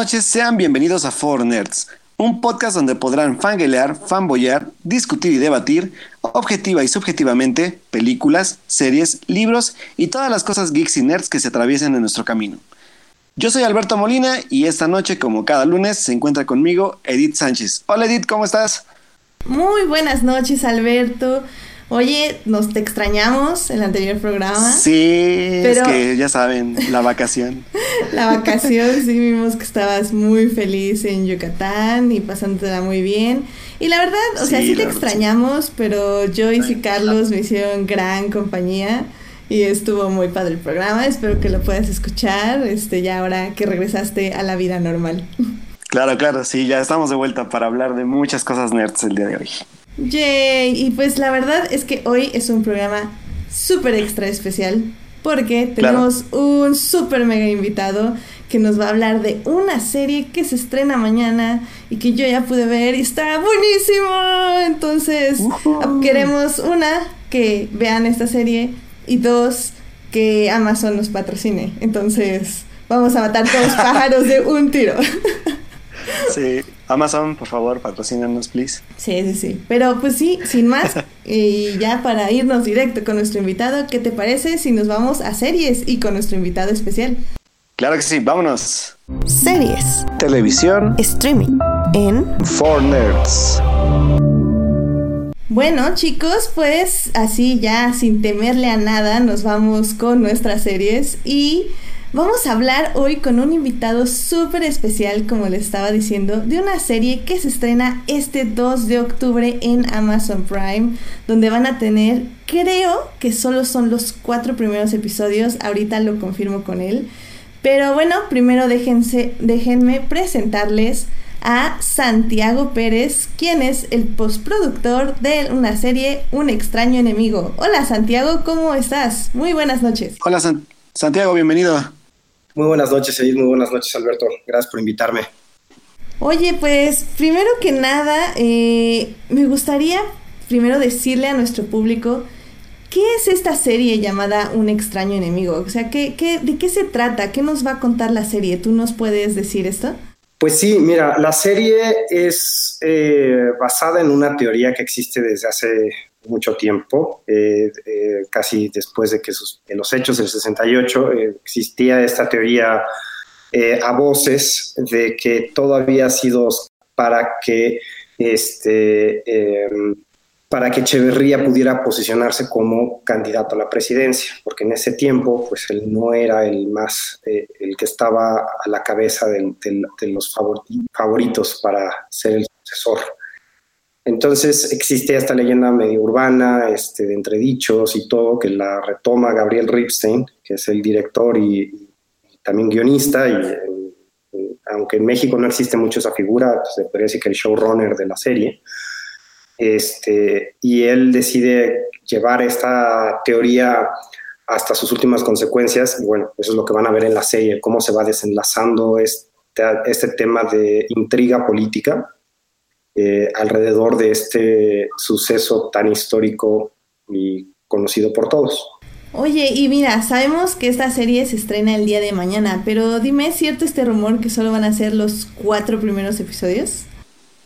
Noches, sean bienvenidos a Four Nerds, un podcast donde podrán fanguelear, fanboyar, discutir y debatir, objetiva y subjetivamente, películas, series, libros y todas las cosas geeks y nerds que se atraviesen en nuestro camino. Yo soy Alberto Molina y esta noche, como cada lunes, se encuentra conmigo Edith Sánchez. Hola Edith, ¿cómo estás? Muy buenas noches, Alberto. Oye, nos te extrañamos en el anterior programa. Sí, es que ya saben, la vacación. la vacación, sí, vimos que estabas muy feliz en Yucatán y pasándotela muy bien. Y la verdad, o sea, sí te extrañamos, pero Joyce y Carlos me hicieron gran compañía y estuvo muy padre el programa. Espero que lo puedas escuchar, este, ya ahora que regresaste a la vida normal. Claro, claro, sí, ya estamos de vuelta para hablar de muchas cosas nerds el día de hoy. Yay, y pues la verdad es que hoy es un programa súper extra especial porque tenemos un súper mega invitado que nos va a hablar de una serie que se estrena mañana y que yo ya pude ver y está buenísimo. Entonces, queremos una, que vean esta serie y dos, que Amazon nos patrocine. Entonces, vamos a matar dos pájaros de un tiro. Sí, Amazon, por favor, patrocínanos, please. Sí, sí, sí. Pero pues sí, sin más, y ya para irnos directo con nuestro invitado, ¿qué te parece si nos vamos a series y con nuestro invitado especial? Claro que sí, vámonos. Series. Televisión. Streaming. En. Four Nerds. Bueno, chicos, pues así ya sin temerle a nada, nos vamos con nuestras series y Vamos a hablar hoy con un invitado súper especial, como le estaba diciendo, de una serie que se estrena este 2 de octubre en Amazon Prime, donde van a tener, creo que solo son los cuatro primeros episodios, ahorita lo confirmo con él. Pero bueno, primero déjense, déjenme presentarles a Santiago Pérez, quien es el postproductor de una serie Un extraño enemigo. Hola Santiago, ¿cómo estás? Muy buenas noches. Hola Santiago, bienvenido. Muy buenas noches, Edith. Muy buenas noches, Alberto. Gracias por invitarme. Oye, pues primero que nada, eh, me gustaría primero decirle a nuestro público qué es esta serie llamada Un extraño enemigo. O sea, ¿qué, qué, de qué se trata? ¿Qué nos va a contar la serie? ¿Tú nos puedes decir esto? Pues sí, mira, la serie es eh, basada en una teoría que existe desde hace mucho tiempo, eh, eh, casi después de que en los hechos del 68 eh, existía esta teoría a voces de que todo había sido para que este em, para que Echeverría pudiera posicionarse como candidato a la presidencia, porque en ese tiempo pues él no era el más el que estaba a la cabeza de los favoritos para ser el sucesor. Entonces existe esta leyenda medio urbana, este, de entredichos y todo, que la retoma Gabriel Ripstein, que es el director y, también guionista, y aunque en México no existe mucho esa figura, pues, se podría decir que el showrunner de la serie, este, y él decide llevar esta teoría hasta sus últimas consecuencias, bueno, eso es lo que van a ver en la serie, cómo se va desenlazando este, este tema de intriga política, eh, alrededor de este suceso tan histórico y conocido por todos. Oye, y mira, sabemos que esta serie se estrena el día de mañana, pero dime, ¿es cierto este rumor que solo van a ser los cuatro primeros episodios?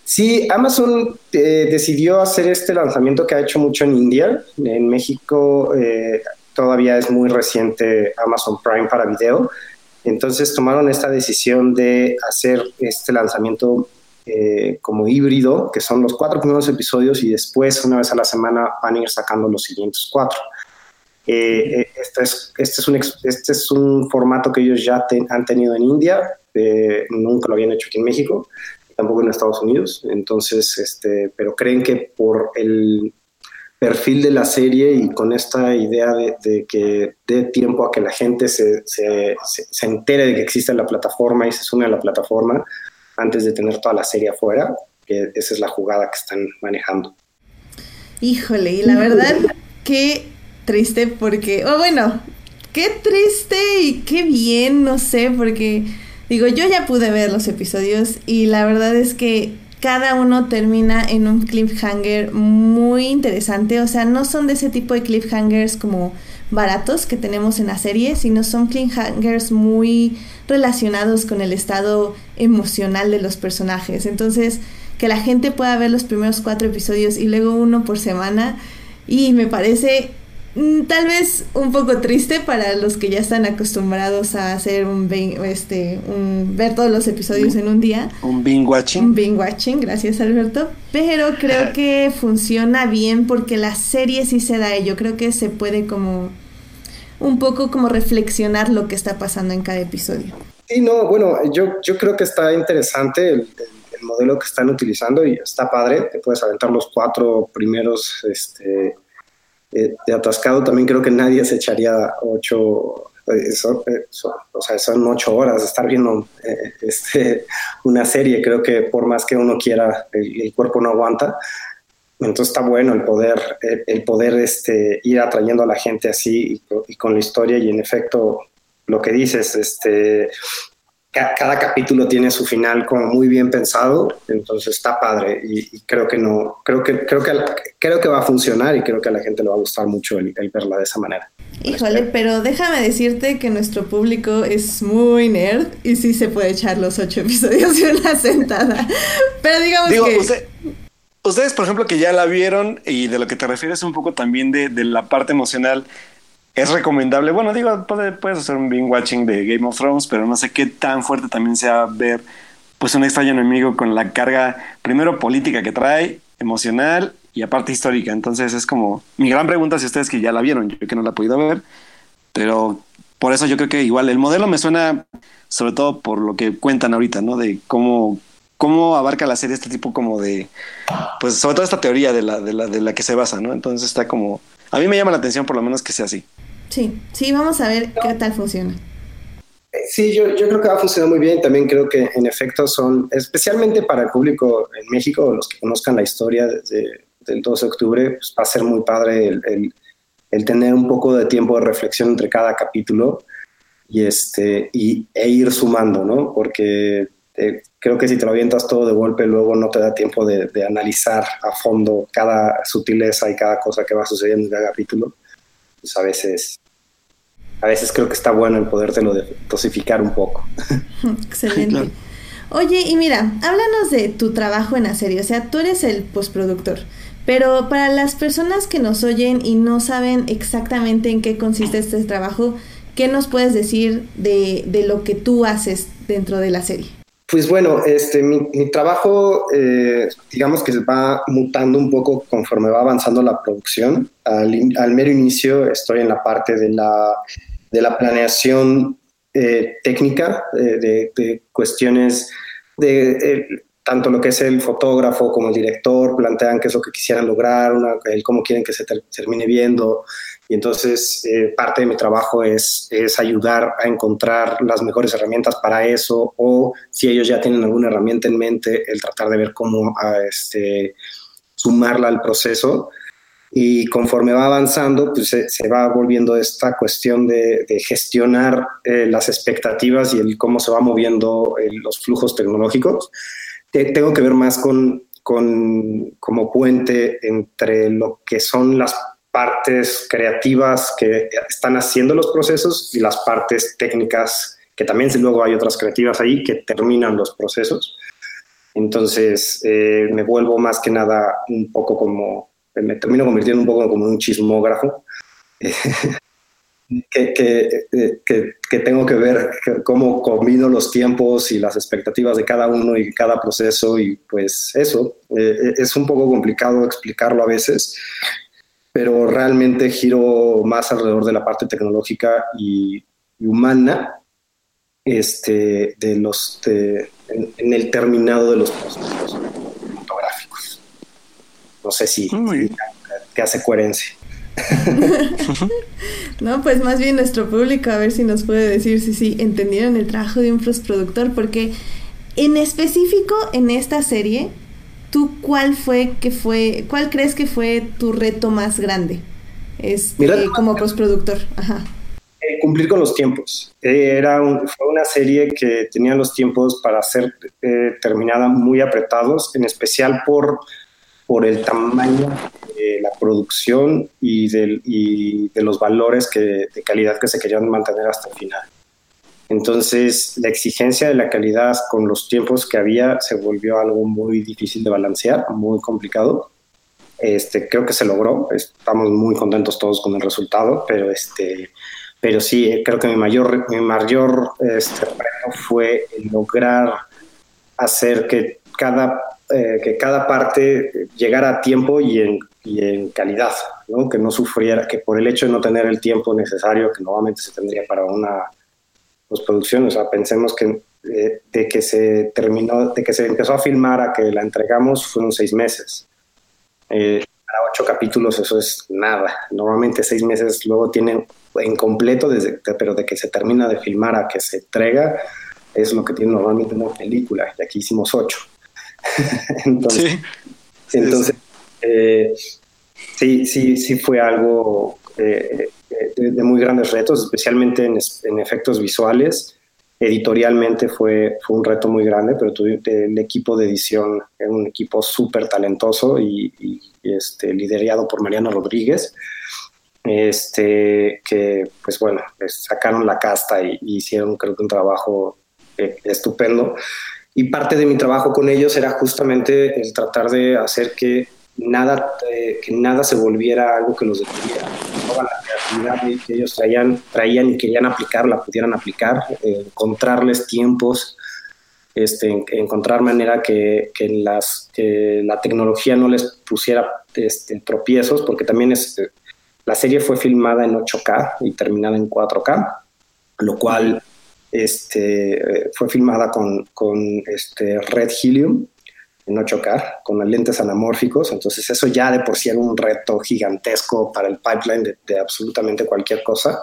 Sí, Amazon eh, decidió hacer este lanzamiento que ha hecho mucho en India. En México eh, todavía es muy reciente Amazon Prime para video. Entonces tomaron esta decisión de hacer este lanzamiento eh, como híbrido, que son los cuatro primeros episodios y después una vez a la semana van a ir sacando los siguientes cuatro. Eh, eh, este, es, este, este es un formato que ellos ya han tenido en India, nunca lo habían hecho aquí en México, tampoco en Estados Unidos, entonces, este, pero creen que por el perfil de la serie y con esta idea de, que dé tiempo a que la gente se, se, se, entere de que existe la plataforma y se sume a la plataforma, antes de tener toda la serie afuera, que esa es la jugada que están manejando. Híjole, y la verdad, qué triste porque, oh bueno, qué triste y qué bien, no sé, porque digo, yo ya pude ver los episodios y la verdad es que cada uno termina en un cliffhanger muy interesante, o sea, no son de ese tipo de cliffhangers como baratos que tenemos en la serie, sino son cliffhangers muy relacionados con el estado emocional de los personajes. Entonces, que la gente pueda ver los primeros cuatro episodios y luego uno por semana, y me parece tal vez un poco triste para los que ya están acostumbrados a hacer un, este, un ver todos los episodios en un día. Un binge watching. Un binge watching, gracias Alberto. Pero creo que funciona bien porque la serie sí se da ello. Creo que se puede como un poco como reflexionar lo que está pasando en cada episodio. Sí, no, bueno, yo, yo creo que está interesante el, el modelo que están utilizando y está padre. Te puedes aventar los cuatro primeros este, eh, de atascado también creo que nadie se echaría ocho, eh, eh, o sea, son ocho horas estar viendo este, una serie. Creo que por más que uno quiera, el, cuerpo no aguanta. Entonces está bueno el poder, el, poder este, ir atrayendo a la gente así y, y, con la historia y en efecto lo que dices, este, cada capítulo tiene su final como muy bien pensado, entonces está padre y, creo que no, creo que creo que creo que va a funcionar y creo que a la gente le va a gustar mucho el, verla de esa manera. Híjole, pero déjame decirte que nuestro público es muy nerd y sí se puede echar los ocho episodios de una sentada. Pero digamos que ustedes, por ejemplo, que ya la vieron y de lo que te refieres un poco también de, de la parte emocional es recomendable. Bueno, digo, puedes hacer un binge watching de Game of Thrones, pero no sé qué tan fuerte también sea ver pues un extraño enemigo con la carga primero política que trae, emocional y aparte histórica. Entonces es como mi gran pregunta si ustedes que ya la vieron, yo que no la he podido ver, pero por eso yo creo que igual el modelo me suena sobre todo por lo que cuentan ahorita, ¿no? De cómo cómo abarca la serie este tipo como de pues sobre todo esta teoría de la de la de la que se basa, ¿no? Entonces está como a mí me llama la atención por lo menos que sea así. Sí, sí, vamos a ver qué tal funciona. Eh, sí, yo, yo, creo que va a funcionar muy bien. También creo que en efecto son, especialmente para el público en México, los que conozcan la historia del 12 de octubre, pues va a ser muy padre el, el, tener un poco de tiempo de reflexión entre cada capítulo y este, y, e ir sumando, ¿no? Porque eh, creo que si te lo avientas todo de golpe, luego no te da tiempo de, de, analizar a fondo cada sutileza y cada cosa que va sucediendo en cada capítulo. Pues a veces a veces creo que está bueno el podértelo dosificar un poco. Excelente. Oye, y mira, háblanos de tu trabajo en la serie. O sea, tú eres el postproductor. Pero para las personas que nos oyen y no saben exactamente en qué consiste este trabajo, ¿qué nos puedes decir de, de lo que tú haces dentro de la serie? Pues bueno, este, mi, trabajo, eh, digamos que va mutando un poco conforme va avanzando la producción. Al, mero inicio estoy en la parte de la de la planeación eh, técnica, eh, de, cuestiones de tanto lo que es el fotógrafo como el director, plantean qué es lo que quisieran lograr, el cómo quieren que se termine viendo. Y entonces eh, parte de mi trabajo es, es ayudar a encontrar las mejores herramientas para eso o si ellos ya tienen alguna herramienta en mente, el tratar de ver cómo a, ah, este, sumarla al proceso y conforme va avanzando, pues se, va volviendo esta cuestión de, gestionar eh, las expectativas y el cómo se va moviendo eh, los flujos tecnológicos. tengo que ver más con, con, como puente entre lo que son las partes creativas que están haciendo los procesos y las partes técnicas, que también luego hay otras creativas ahí que terminan los procesos. Entonces eh, me vuelvo más que nada un poco como me termino convirtiendo un poco como un chismógrafo, que, que, que, tengo que ver cómo combino los tiempos y las expectativas de cada uno y cada proceso y pues eso, eh, es un poco complicado explicarlo a veces, pero realmente giro más alrededor de la parte tecnológica y, humana este, de los, en, en, el terminado de los procesos. No sé si, te hace coherencia. no, pues más bien nuestro público, a ver si nos puede decir si sí entendieron el trabajo de un postproductor, porque en específico en esta serie, ¿tú cuál fue que fue, cuál crees que fue tu reto más grande? Este, como postproductor, ajá. Eh, cumplir con los tiempos. Era fue una serie que tenía los tiempos para ser eh, terminada muy apretados, en especial por por el tamaño de la producción y, del, y de los valores que, de calidad que se querían mantener hasta el final. Entonces, la exigencia de la calidad con los tiempos que había se volvió algo muy difícil de balancear, muy complicado. Este, creo que se logró, estamos muy contentos todos con el resultado, pero, este, pero sí, creo que mi mayor, mi mayor este, reto fue lograr hacer que cada, eh, que cada parte llegara a tiempo y en, y en calidad, ¿no? que no sufriera, que por el hecho de no tener el tiempo necesario que normalmente se tendría para una postproducción, o sea, pensemos que eh, de que se terminó, de que se empezó a filmar a que la entregamos fueron seis meses. Eh, para ocho capítulos eso es nada. Normalmente seis meses luego tienen en completo, desde, pero de que se termina de filmar a que se entrega es lo que tiene normalmente una película, y aquí hicimos ocho. entonces, sí. entonces eh, sí, sí, sí fue algo eh, de, muy grandes retos, especialmente en, efectos visuales. Editorialmente fue, fue un reto muy grande, pero el equipo de edición era un equipo súper talentoso y, este, liderado por Mariano Rodríguez, este, que pues bueno, sacaron la casta y, hicieron creo que un trabajo eh, estupendo. Y parte de mi trabajo con ellos era justamente el tratar de hacer que nada, eh, que nada se volviera algo que los detuviera. Que ellos traían, traían y querían aplicar, la pudieran aplicar, eh, encontrarles tiempos, este, encontrar manera que, que, las, que la tecnología no les pusiera este, tropiezos, porque también es, la serie fue filmada en 8K y terminada en 4K, lo cual este, fue filmada con, con este Red Helium, en 8K con lentes anamórficos, entonces eso ya de por sí era un reto gigantesco para el pipeline de, absolutamente cualquier cosa.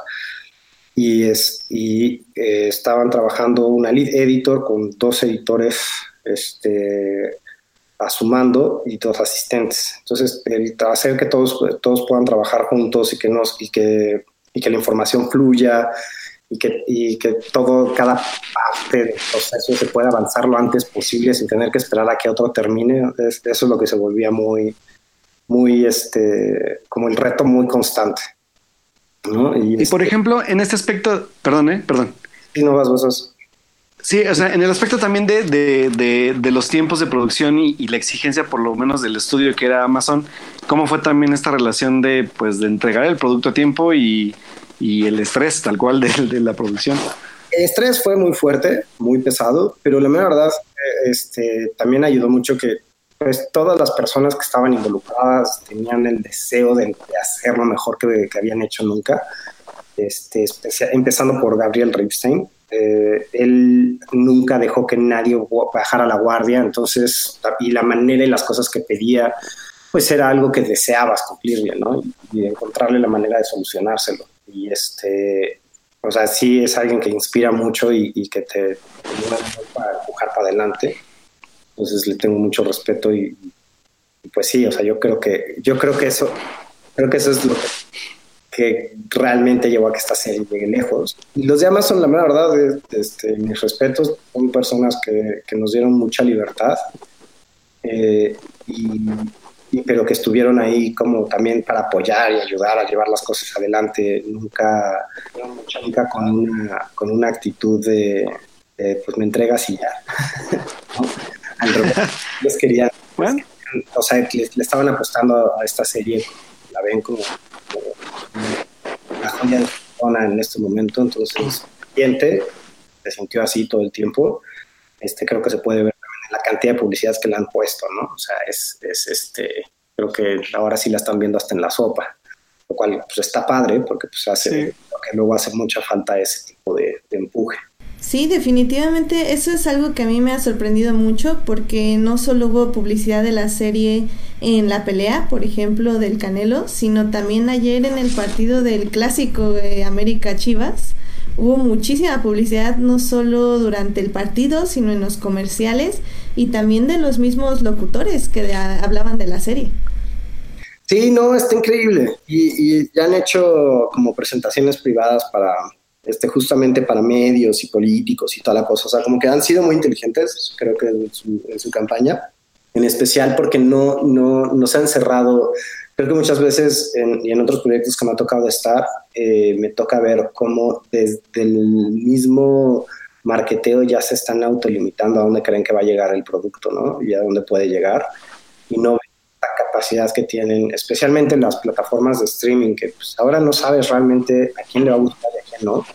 Y, es, y eh, estaban trabajando una lead editor con dos editores este, a su mando y dos asistentes. Entonces, el hacer que todos, todos puedan trabajar juntos y que, nos, y que, y que la información fluya y que, y que todo, cada parte del proceso se pueda avanzar lo antes posible sin tener que esperar a que otro termine. eso es lo que se volvía muy, muy, este, como el reto muy constante. ¿no? Y, por este ejemplo, en este aspecto, perdón, ¿eh? perdón. Sí, no vas vos. Sí, o sea, en el aspecto también de, de, de, de los tiempos de producción y, y, la exigencia, por lo menos del estudio que era Amazon, ¿cómo fue también esta relación de, pues, de entregar el producto a tiempo y, y el estrés tal cual de, de, la producción. El estrés fue muy fuerte, muy pesado, pero la verdad este, también ayudó mucho que pues, todas las personas que estaban involucradas tenían el deseo de, de hacerlo mejor que, que, habían hecho nunca, este, empezando por Gabriel Ripstein. Eh, él nunca dejó que nadie bajara la guardia, entonces, y la manera y las cosas que pedía, pues era algo que deseabas cumplirle, ¿no? Y encontrarle la manera de solucionárselo y este, o sea, sí es alguien que inspira mucho y, que te para empujar para adelante. Entonces le tengo mucho respeto y, pues sí, o sea, yo creo que, yo creo que eso, creo que eso es lo que, realmente llevó a que esta serie llegue lejos. Y los de Amazon, la verdad, este, mis respetos, son personas que, que nos dieron mucha libertad. Eh, y, pero que estuvieron ahí como también para apoyar y ayudar a llevar las cosas adelante, nunca, nunca con, una, con una actitud de, pues me entregas y ya. Al revés, les querían, o sea, le, estaban apostando a esta serie, la ven como, la joya de zona en este momento, entonces, gente se sintió así todo el tiempo, este creo que se puede ver la cantidad de publicidades que le han puesto, ¿no? O sea, es, es este, creo que ahora sí la están viendo hasta en la sopa, lo cual pues está padre porque pues hace, porque luego hace mucha falta ese tipo de, de empuje. Sí, definitivamente eso es algo que a mí me ha sorprendido mucho porque no solo hubo publicidad de la serie en la pelea, por ejemplo, del Canelo, sino también ayer en el partido del clásico de América Chivas hubo muchísima publicidad, no solo durante el partido, sino en los comerciales y también de los mismos locutores que hablaban de la serie. Sí, no, está increíble. Y, ya han hecho como presentaciones privadas para, este, justamente para medios y políticos y toda la cosa. O sea, como que han sido muy inteligentes, creo que en su, campaña, en especial porque no, no, no se han cerrado creo que muchas veces y en otros proyectos que me ha tocado estar, eh, me toca ver cómo desde el mismo marketeo ya se están autolimitando a dónde creen que va a llegar el producto, ¿no? Y a dónde puede llegar. Y no la capacidad que tienen, especialmente en las plataformas de streaming, que pues, ahora no sabes realmente a quién le va a gustar y a quién no.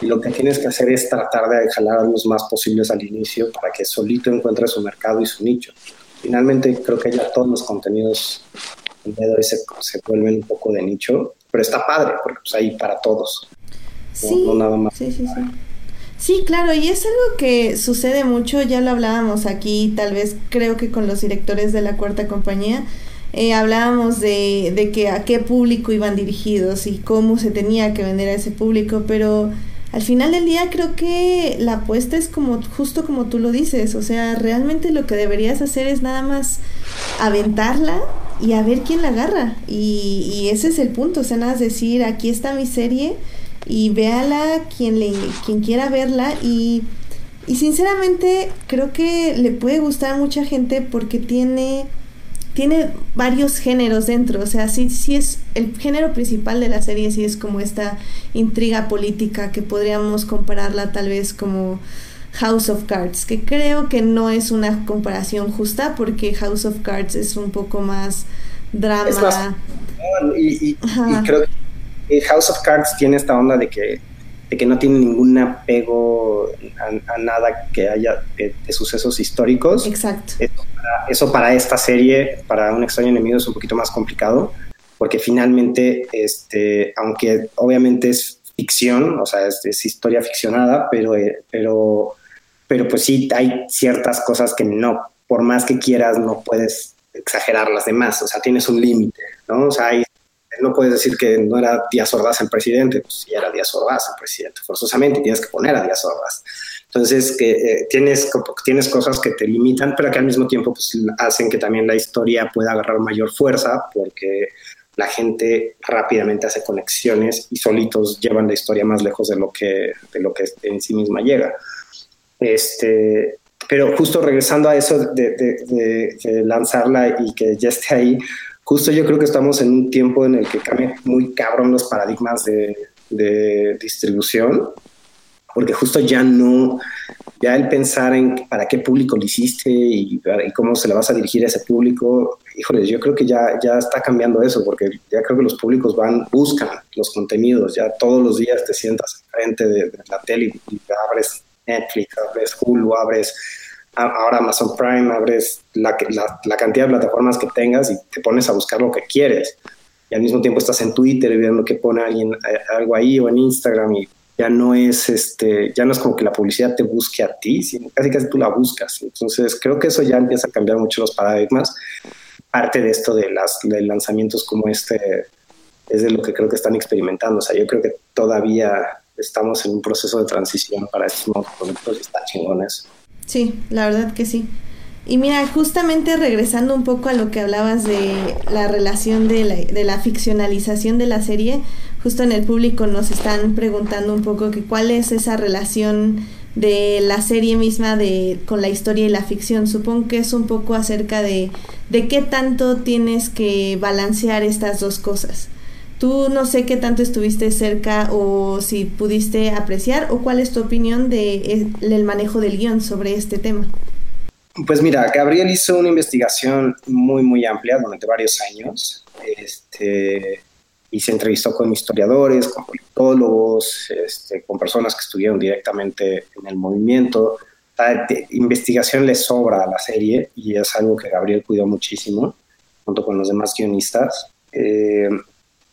Y lo que tienes que hacer es tratar de jalar a los más posibles al inicio para que solito encuentre su mercado y su nicho. Finalmente, creo que ya todos los contenidos de se, se vuelven un poco de nicho, pero está padre porque pues ahí para todos. Sí, nada más. sí, sí, sí. Sí, claro, y es algo que sucede mucho, ya lo hablábamos aquí, tal vez creo que con los directores de la cuarta compañía, eh, hablábamos de, de que a qué público iban dirigidos y cómo se tenía que vender a ese público, pero al final del día creo que la apuesta es como justo como tú lo dices, o sea, realmente lo que deberías hacer es nada más aventarla y a ver quién la agarra. Y, y ese es el punto, o sea, nada más decir, aquí está mi serie y véala quien, le, quien quiera verla y, y sinceramente creo que le puede gustar a mucha gente porque tiene tiene varios géneros dentro, o sea, sí, sí es el género principal de la serie, sí es como esta intriga política que podríamos compararla tal vez como House of Cards, que creo que no es una comparación justa porque House of Cards es un poco más drama. y, y, creo que House of Cards tiene esta onda de que de que no tiene ningún apego a, nada que haya de, sucesos históricos. Exacto. Eso para, esta serie, para un extraño enemigo, es un poquito más complicado, porque finalmente, este, aunque obviamente es ficción, o sea, es, historia ficcionada, pero, eh, pero, pero pues sí hay ciertas cosas que no, por más que quieras, no puedes exagerar las demás, o sea, tienes un límite, ¿no? O sea, no puedes decir que no era Díaz Ordaz el presidente, pues sí era Díaz Ordaz el presidente, forzosamente tienes que poner a Díaz Ordaz. Entonces, que eh, tienes, tienes cosas que te limitan, pero que al mismo tiempo pues, hacen que también la historia pueda agarrar mayor fuerza, porque la gente rápidamente hace conexiones y solitos llevan la historia más lejos de lo que, de lo que en sí misma llega. Este, pero justo regresando a eso de, de lanzarla y que ya esté ahí, justo yo creo que estamos en un tiempo en el que cambian muy cabrón los paradigmas de, distribución, porque justo ya no, ya el pensar en para qué público lo hiciste y, cómo se le vas a dirigir a ese público, híjoles, yo creo que ya, ya está cambiando eso, porque ya creo que los públicos van, buscan los contenidos, ya todos los días te sientas frente de, de la tele y abres Netflix, abres Hulu, abres ahora Amazon Prime, abres la, la, cantidad de plataformas que tengas y te pones a buscar lo que quieres. Y al mismo tiempo estás en Twitter viendo que pone alguien eh, algo ahí o en Instagram y ya no es este, ya no es como que la publicidad te busque a ti, sino casi casi tú la buscas. Entonces creo que eso ya empieza a cambiar mucho los paradigmas. Parte de esto de las de lanzamientos como este es de lo que creo que están experimentando. O sea, yo creo que todavía estamos en un proceso de transición para estos nuevos productos y está chingón eso. Sí, la verdad que sí. Y mira, justamente regresando un poco a lo que hablabas de la relación de la, de la ficcionalización de la serie, justo en el público nos están preguntando un poco que cuál es esa relación de la serie misma de con la historia y la ficción. Supongo que es un poco acerca de, de qué tanto tienes que balancear estas dos cosas. Tú no sé qué tanto estuviste cerca o si pudiste apreciar o cuál es tu opinión de eh, el manejo del guion sobre este tema. Pues mira, Gabriel hizo una investigación muy, muy amplia durante varios años este, y se entrevistó con historiadores, con politólogos, este, con personas que estuvieron directamente en el movimiento. La investigación le sobra a la serie y es algo que Gabriel cuidó muchísimo junto con los demás guionistas. Eh,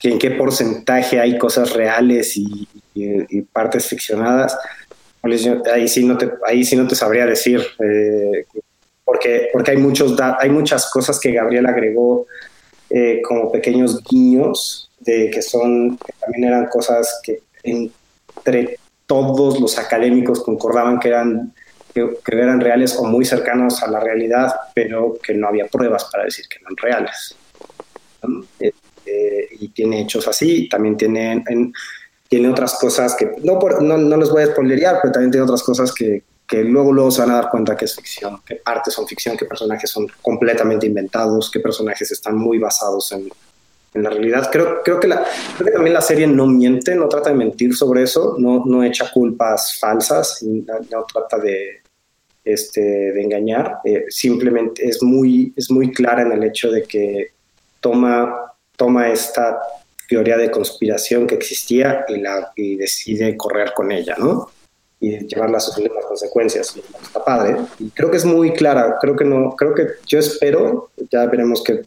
en qué porcentaje hay cosas reales y, partes ficcionadas. Ahí sí no te, ahí sí no te sabría decir, eh, porque, porque hay, muchos hay muchas cosas que Gabriel agregó eh, como pequeños guiños, de que son, que también eran cosas que entre todos los académicos concordaban que eran, que, eran reales o muy cercanos a la realidad, pero que no había pruebas para decir que eran reales. Eh, y tiene hechos así, también tiene, tiene otras cosas que, no, no, no les voy a spoilerear, pero también tiene otras cosas que, que luego, luego se van a dar cuenta que es ficción, que partes son ficción, que personajes son completamente inventados, que personajes están muy basados en, en la realidad. Creo, creo, que la, también la serie no miente, no trata de mentir sobre eso, no, no echa culpas falsas, no, trata de, este, de engañar, eh, simplemente es muy, es muy clara en el hecho de que toma, toma esta teoría de conspiración que existía y, la, y decide correr con ella, ¿no? Y llevarla a sus mismas consecuencias. Está padre. Y creo que es muy clara. Creo que no, creo que yo espero, ya veremos qué,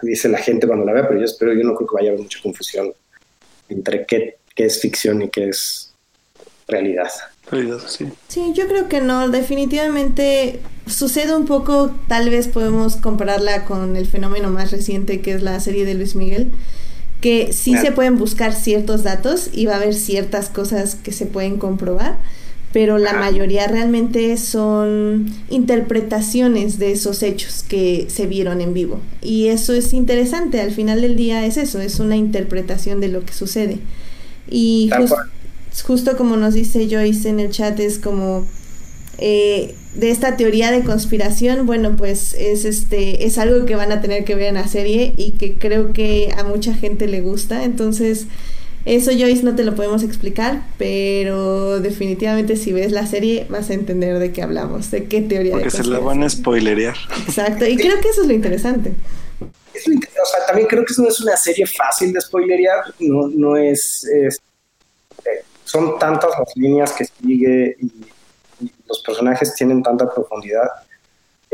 dice la gente cuando la vea, pero yo espero, yo no creo que vaya a haber mucha confusión entre qué, qué es ficción y qué es realidad. Realidad, sí. Sí, yo creo que no. Definitivamente sucede un poco, tal vez podemos compararla con el fenómeno más reciente que es la serie de Luis Miguel que sí se pueden buscar ciertos datos y va a haber ciertas cosas que se pueden comprobar, pero la mayoría realmente son interpretaciones de esos hechos que se vieron en vivo. Y eso es interesante, al final del día es eso, es una interpretación de lo que sucede. Y justo como nos dice Joyce en el chat, es como eh, de esta teoría de conspiración, bueno, pues es este es algo que van a tener que ver en la serie y que creo que a mucha gente le gusta, entonces eso, Joyce, no te lo podemos explicar, pero definitivamente si ves la serie vas a entender de qué hablamos, de qué teoría Porque se la van a spoilerear. Exacto, y creo que eso es lo interesante. Es lo o sea, también creo que no es una serie fácil de spoilerear, no, no es, eh, son tantas las líneas que sigue y, y los personajes tienen tanta profundidad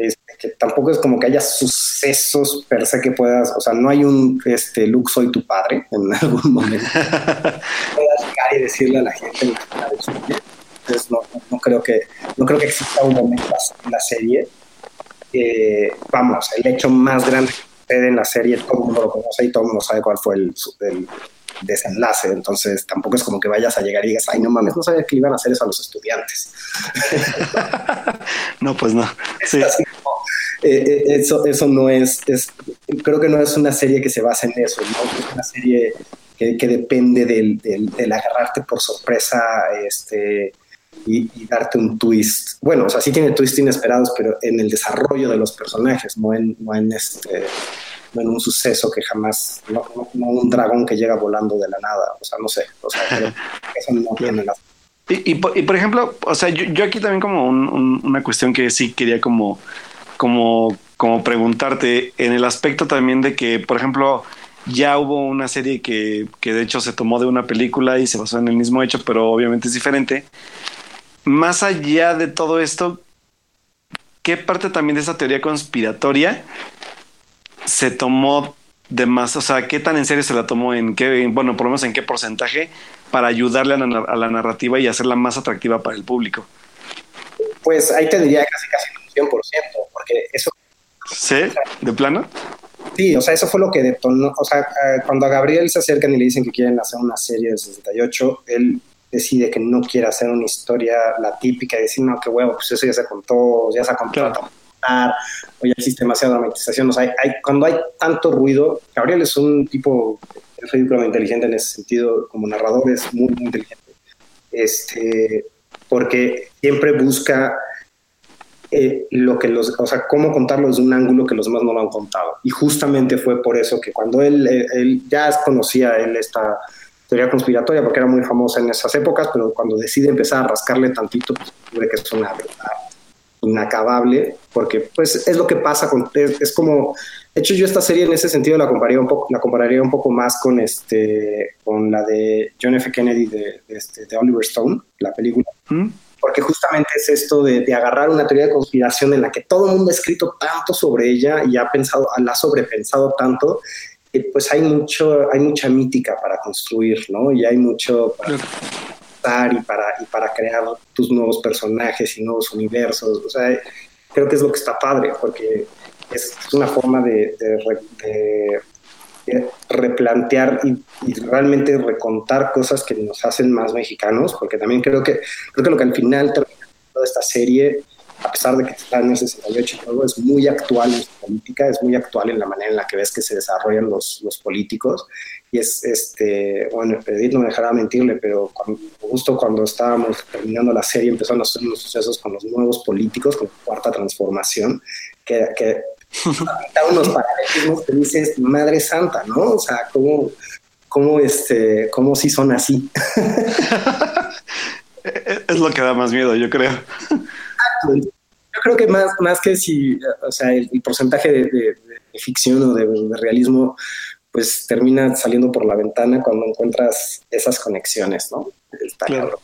este, que tampoco es como que haya sucesos per se que puedas, o sea, no hay un este, Luke soy tu padre en algún momento. puedas llegar y decirle a la gente en la Entonces no, no, creo que no creo que exista un momento en la serie. Eh, vamos, el hecho más grande que sucede en la serie, todo el mundo lo conoce y todo el mundo sabe cuál fue el, el desenlace. Entonces tampoco es como que vayas a llegar y digas, ay, no mames, no sabía que iban a hacer eso a los estudiantes. no, pues no. Sí. Eh, eh, eso, eso no es, es, creo que no es una serie que se basa en eso, ¿no? es una serie que, que depende del, del, agarrarte por sorpresa este, y, darte un twist. Bueno, o sea, sí tiene twists inesperados, pero en el desarrollo de los personajes, no en, no en, este, no en un suceso que jamás, no, no, un dragón que llega volando de la nada, o sea, no sé, o sea, eso no tiene y, y, por, ejemplo, o sea, yo, yo aquí también como una cuestión que sí quería como como, como preguntarte en el aspecto también de que, por ejemplo, ya hubo una serie que, que de hecho se tomó de una película y se basó en el mismo hecho, pero obviamente es diferente. Más allá de todo esto, ¿qué parte también de esa teoría conspiratoria se tomó de más? O sea, ¿qué tan en serio se la tomó? ¿En qué, bueno, por lo menos en qué porcentaje para ayudarle a la, a la narrativa y hacerla más atractiva para el público? Pues ahí te diría casi casi 100%, porque eso... ¿Sí? ¿De plano? Sí, o sea, eso fue lo que detonó, o sea, cuando a Gabriel se acercan y le dicen que quieren hacer una serie del 68, él decide que no quiere hacer una historia la típica y decir, no, qué huevo, pues eso ya se contó, ya se ha contado, o ya existe demasiada dramatización, o sea, hay, cuando hay tanto ruido, Gabriel es un tipo ridículamente inteligente en ese sentido, como narrador es muy, muy inteligente, este, porque siempre busca eh, lo que los, o sea, cómo contarlo desde un ángulo que los demás no lo han contado. Y justamente fue por eso que cuando él, él ya conocía él esta teoría conspiratoria, porque era muy famosa en esas épocas, pero cuando decide empezar a rascarle tantito, pues descubre que es una verdad inacabable, porque pues es lo que pasa con, es, como, de hecho yo esta serie en ese sentido la compararía un poco, la compararía un poco más con este, con la de John F. Kennedy de, este, de Oliver Stone, la película. ¿Mm? porque justamente es esto de, agarrar una teoría de conspiración en la que todo el mundo ha escrito tanto sobre ella y ha pensado, la ha sobrepensado tanto, que pues hay mucho, hay mucha mítica para construir, ¿no? Y hay mucho para y para, y para crear tus nuevos personajes y nuevos universos. O sea, creo que es lo que está padre, porque es una forma de, replantear y, realmente recontar cosas que nos hacen más mexicanos, porque también creo que, creo que lo que al final termina toda esta serie, a pesar de que está en el 68 y todo, es muy actual en política, es muy actual en la manera en la que ves que se desarrollan los, los políticos. Y es, este, bueno, Edith no me dejará mentirle, pero justo cuando estábamos terminando la serie empezaron a hacer unos sucesos con los nuevos políticos, con cuarta transformación, que, que unos paralelismos que dices, madre santa, ¿no? O sea, ¿cómo, cómo, este, cómo si son así? es lo que da más miedo, yo creo. Yo creo que más, más que si, o sea, el, porcentaje de, ficción o de, realismo, pues termina saliendo por la ventana cuando encuentras esas conexiones, ¿no? Está claro.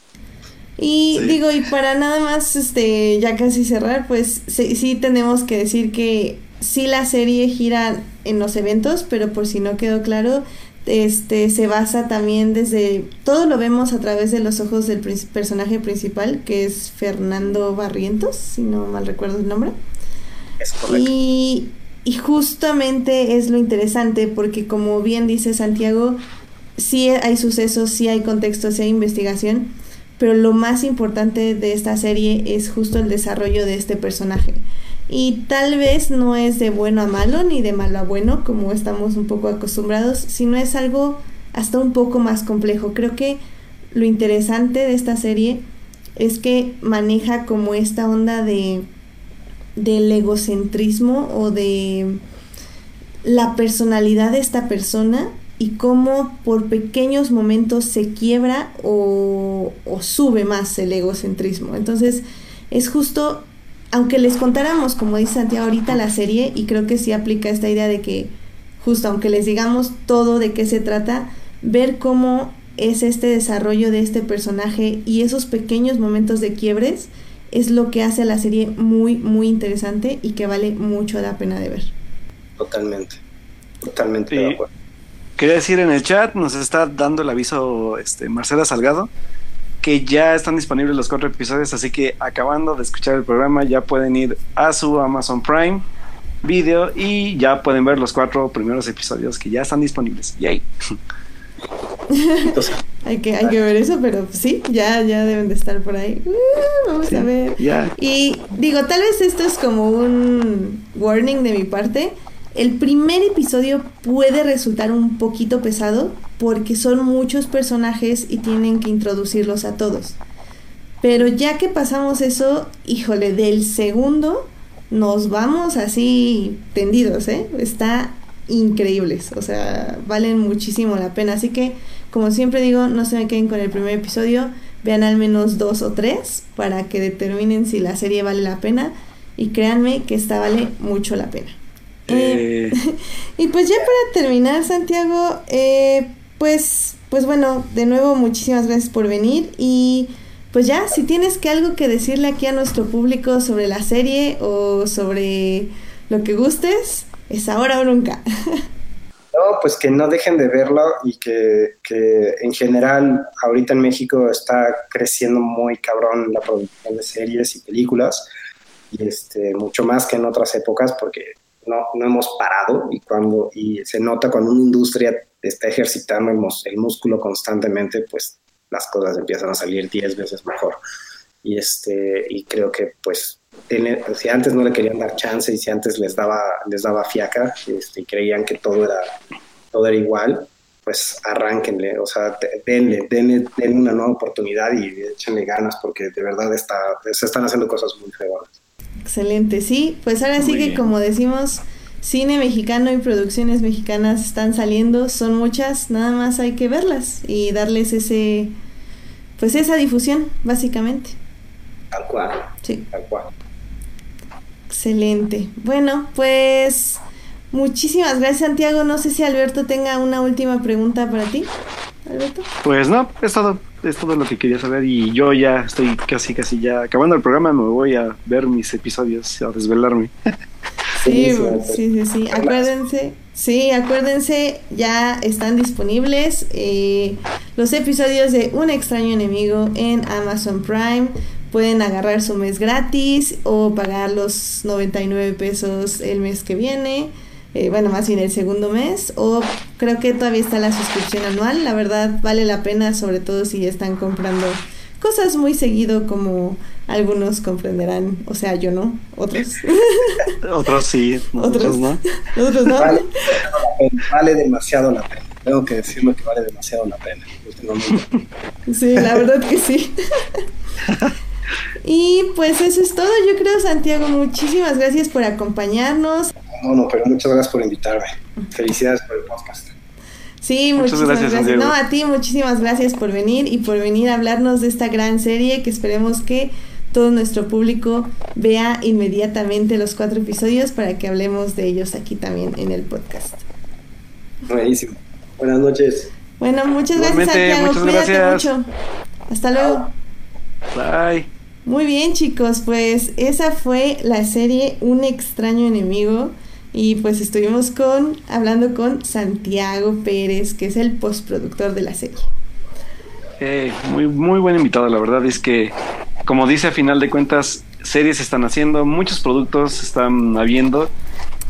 Y digo, y para nada más, este, ya casi cerrar, pues sí, sí, tenemos que decir que sí la serie gira en los eventos, pero por si no quedó claro, este se basa también desde todo lo vemos a través de los ojos del personaje principal que es Fernando Barrientos si no mal recuerdo el nombre es correcto. y, y justamente es lo interesante porque como bien dice Santiago sí hay sucesos sí hay contexto sí hay investigación pero lo más importante de esta serie es justo el desarrollo de este personaje y tal vez no es de bueno a malo ni de malo a bueno como estamos un poco acostumbrados, sino es algo hasta un poco más complejo. Creo que lo interesante de esta serie es que maneja como esta onda de del egocentrismo o de la personalidad de esta persona y cómo por pequeños momentos se quiebra o, o sube más el egocentrismo. Entonces es justo aunque les contáramos, como dice Santiago ahorita, la serie, y creo que sí aplica esta idea de que, justo aunque les digamos todo de qué se trata, ver cómo es este desarrollo de este personaje y esos pequeños momentos de quiebres es lo que hace a la serie muy, muy interesante y que vale mucho la pena de ver. Totalmente, totalmente de acuerdo. Quería decir en el chat, nos está dando el aviso este, Marcela Salgado, que ya están disponibles los cuatro episodios, así que acabando de escuchar el programa ya pueden ir a su Amazon Prime Video y ya pueden ver los cuatro primeros episodios que ya están disponibles. Yay. hay, que, hay que ver eso, pero sí, ya, ya deben de estar por ahí. Uh, vamos a ver. Y digo, tal vez esto es como un warning de mi parte. El primer episodio puede resultar un poquito pesado porque son muchos personajes y tienen que introducirlos a todos. Pero ya que pasamos eso, híjole, del segundo nos vamos así tendidos, ¿eh? Está increíbles, o sea, valen muchísimo la pena. Así que, como siempre digo, no se me queden con el primer episodio, vean al menos dos o tres para que determinen si la serie vale la pena y créanme que esta vale mucho la pena. Eh, y pues ya para terminar, Santiago, eh, pues, pues bueno, de nuevo muchísimas gracias por venir y pues ya, si tienes que algo que decirle aquí a nuestro público sobre la serie o sobre lo que gustes, es ahora o nunca. No, pues que no dejen de verlo y que, que, en general ahorita en México está creciendo muy cabrón la producción de series y películas y este mucho más que en otras épocas porque no, no hemos parado y, cuando, y se nota cuando una industria está ejercitando el, músculo constantemente, pues las cosas empiezan a salir 10 veces mejor. Y, este, y creo que pues si antes no le querían dar chance y si antes les daba, les daba fiaca este, y creían que todo era, todo era igual, pues arránquenle, o sea, denle, denle, denle, una nueva oportunidad y échenle ganas porque de verdad está, se están haciendo cosas muy feas. Excelente, sí, pues ahora sí que como decimos, cine mexicano y producciones mexicanas están saliendo, son muchas, nada más hay que verlas y darles ese, pues esa difusión, básicamente. Tal cual. Sí. Tal cual. Excelente. Bueno, pues muchísimas gracias Santiago. No sé si Alberto tenga una última pregunta para ti. Alberto. Pues no, es todo es todo lo que quería saber y yo ya estoy casi, casi ya acabando el programa, me voy a ver mis episodios, a desvelarme. Sí, sí, sí, sí, acuérdense, sí, acuérdense, ya están disponibles eh, los episodios de Un extraño enemigo en Amazon Prime. Pueden agarrar su mes gratis o pagar los 99 pesos el mes que viene. Eh, bueno, más bien el segundo mes, o creo que todavía está la suscripción anual, la verdad vale la pena, sobre todo si están comprando cosas muy seguido como algunos comprenderán, o sea, yo no, otros. otros sí, otros no. Otros no. Vale, demasiado la pena. Tengo que decirlo que vale demasiado la pena. Sí, la verdad que sí. Y pues eso es todo, yo creo, Santiago. Muchísimas gracias por acompañarnos. No, no, pero muchas gracias por invitarme. Felicidades por el podcast. Sí, muchas muchísimas gracias. No, a ti muchísimas gracias por venir y por venir a hablarnos de esta gran serie que esperemos que todo nuestro público vea inmediatamente los cuatro episodios para que hablemos de ellos aquí también en el podcast. Buenísimo. Buenas noches. Bueno, muchas gracias, Santiago. Muchas Cuídate gracias. mucho. Hasta luego. Bye. Muy bien, chicos, pues esa fue la serie Un extraño enemigo. Y pues estuvimos con hablando con Santiago Pérez, que es el postproductor de la serie. Eh, muy, muy buen invitado, la verdad es que, como dice a final de cuentas, series están haciendo, muchos productos están habiendo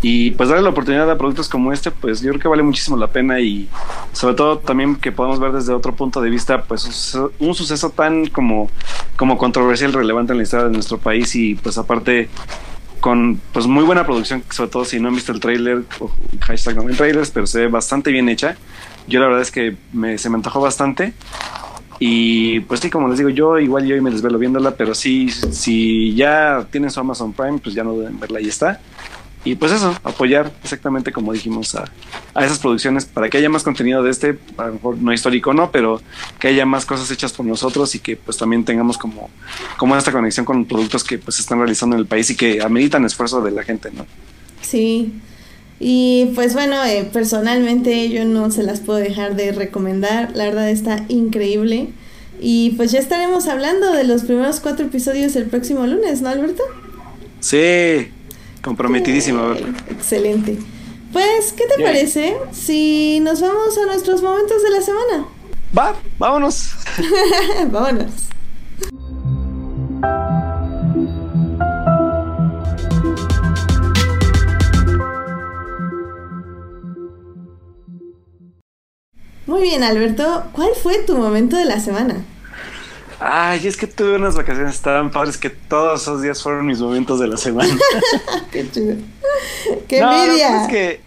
y pues darle la oportunidad a productos como este, pues yo creo que vale muchísimo la pena y sobre todo también que podamos ver desde otro punto de vista, pues un suceso tan como, como controversial, relevante en la historia de nuestro país y pues aparte con pues muy buena producción, sobre todo si no han visto el trailer, hashtag no en trailers, pero se ve bastante bien hecha. Yo la verdad es que me, se me antojó bastante. Y pues sí, como les digo, yo igual yo me desvelo viéndola, pero sí, si ya tienen su Amazon Prime, pues ya no deben verla, y está. Y pues eso, apoyar exactamente como dijimos a, a, esas producciones para que haya más contenido de este, a lo mejor no histórico no, pero que haya más cosas hechas por nosotros y que pues también tengamos como, como esta conexión con productos que pues se están realizando en el país y que ameritan esfuerzo de la gente, ¿no? Sí. Y pues bueno, eh, personalmente yo no se las puedo dejar de recomendar, la verdad está increíble. Y pues ya estaremos hablando de los primeros cuatro episodios el próximo lunes, ¿no, Alberto? Sí, Comprometidísimo. excelente. Pues, ¿qué te parece si nos vamos a nuestros momentos de la semana? Va, vámonos. vámonos. Muy bien, Alberto. ¿Cuál fue tu momento de la semana? Ay, es que tuve unas vacaciones tan padres que todos esos días fueron mis momentos de la semana. Qué chido. Qué envidia. es que,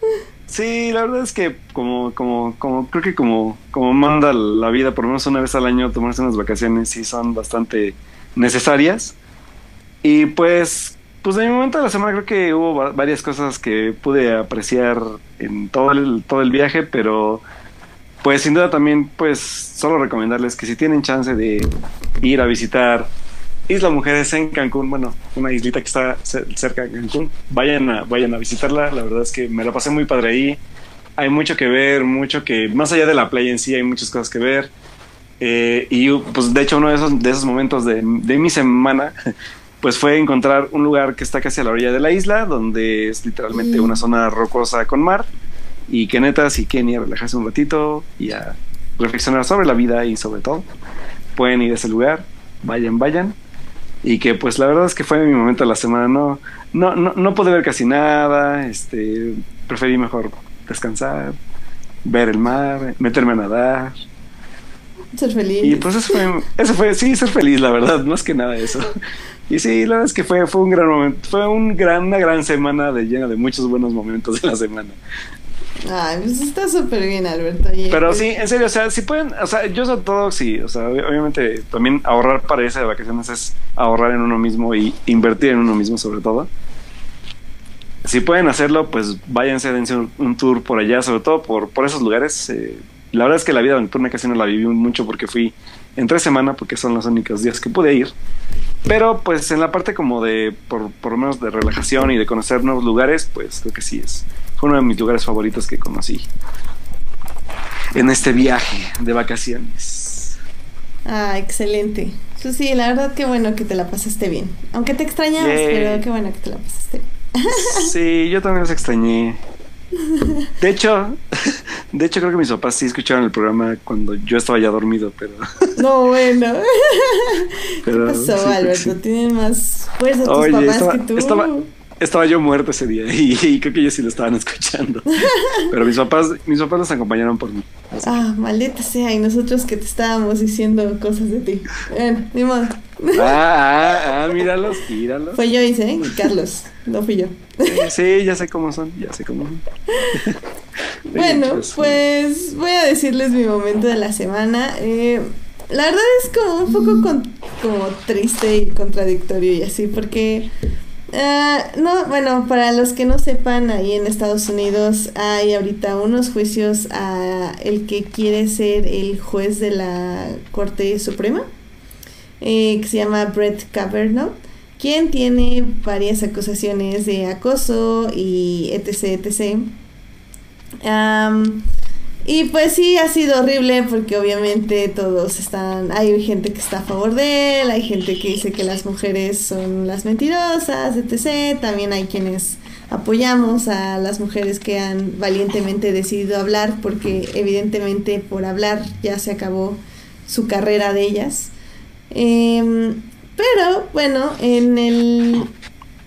sí, la verdad es que como, como, como, creo que como, como manda la vida, por lo menos una vez al año tomarse unas vacaciones sí son bastante necesarias. Y pues, pues en mi momento de la semana creo que hubo varias cosas que pude apreciar en todo el, todo el viaje, pero pues sin duda también, pues solo recomendarles que si tienen chance de ir a visitar Isla Mujeres en Cancún, bueno, una islita que está cerca de Cancún, vayan a, vayan a visitarla, la verdad es que me la pasé muy padre ahí, hay mucho que ver, mucho que, más allá de la playa en sí, hay muchas cosas que ver, eh, y pues de hecho uno de esos, de esos momentos de, de mi semana, pues fue encontrar un lugar que está casi a la orilla de la isla, donde es literalmente mm. una zona rocosa con mar, y que neta, si quieren ir a relajarse un ratito y a reflexionar sobre la vida y sobre todo, pueden ir a ese lugar, vayan, vayan. Y que pues la verdad es que fue mi momento de la semana, no, no, no, no pude ver casi nada, este, preferí mejor descansar, ver el mar, meterme a nadar. Ser feliz. Y pues eso fue, eso fue, sí, ser feliz, la verdad, más que nada eso. Y sí, la verdad es que fue, fue un gran momento, fue un gran, una gran semana de llena de muchos buenos momentos de la semana. Ay, pues está súper bien, Alberto. Pero pues sí, en serio, o sea, si pueden, o sea, yo sobre todo, sí, o sea, obviamente también ahorrar para irse de vacaciones es ahorrar en uno mismo y invertir en uno mismo sobre todo. Si pueden hacerlo, pues váyanse, dense un, tour por allá, sobre todo por, por esos lugares. Eh, la verdad es que la vida nocturna casi no la viví mucho porque fui en tres semanas, porque son los únicos días que pude ir. Pero pues en la parte como de, por, por lo menos de relajación y de conocer nuevos lugares, pues creo que sí es fue uno de mis lugares favoritos que conocí en este viaje de vacaciones. Ah, excelente. Pues sí, la verdad que bueno que te la pasaste bien. Aunque te extrañabas, pero qué bueno que te la pasaste bien. Sí, yo también los extrañé. De hecho, de hecho creo que mis papás sí escucharon el programa cuando yo estaba ya dormido, pero. No, bueno. ¿Qué pasó, Alberto? Tienen más fuerza tus papás que tú. Estaba, estaba yo muerto ese día y, creo que ellos sí lo estaban escuchando. Pero mis papás, mis papás los acompañaron por mí. Ah, maldita sea, y nosotros que te estábamos diciendo cosas de ti. Bueno, ni modo. Ah, ah, ah, míralos, míralos. Fue yo, hice, ¿eh? Carlos, no fui yo. Sí, ya sé cómo son, ya sé cómo son. bueno, pues voy a decirles mi momento de la semana. Eh, la verdad es como un poco como triste y contradictorio y así, porque Ah, no, bueno, para los que no sepan, ahí en Estados Unidos hay ahorita unos juicios a el que quiere ser el juez de la Corte Suprema, eh, que se llama Brett Kavanaugh, quien tiene varias acusaciones de acoso y etc, etc. Y pues sí, ha sido horrible porque obviamente todos están, hay gente que está a favor de él, hay gente que dice que las mujeres son las mentirosas, etc. También hay quienes apoyamos a las mujeres que han valientemente decidido hablar porque evidentemente por hablar ya se acabó su carrera de ellas. Em, pero bueno, en el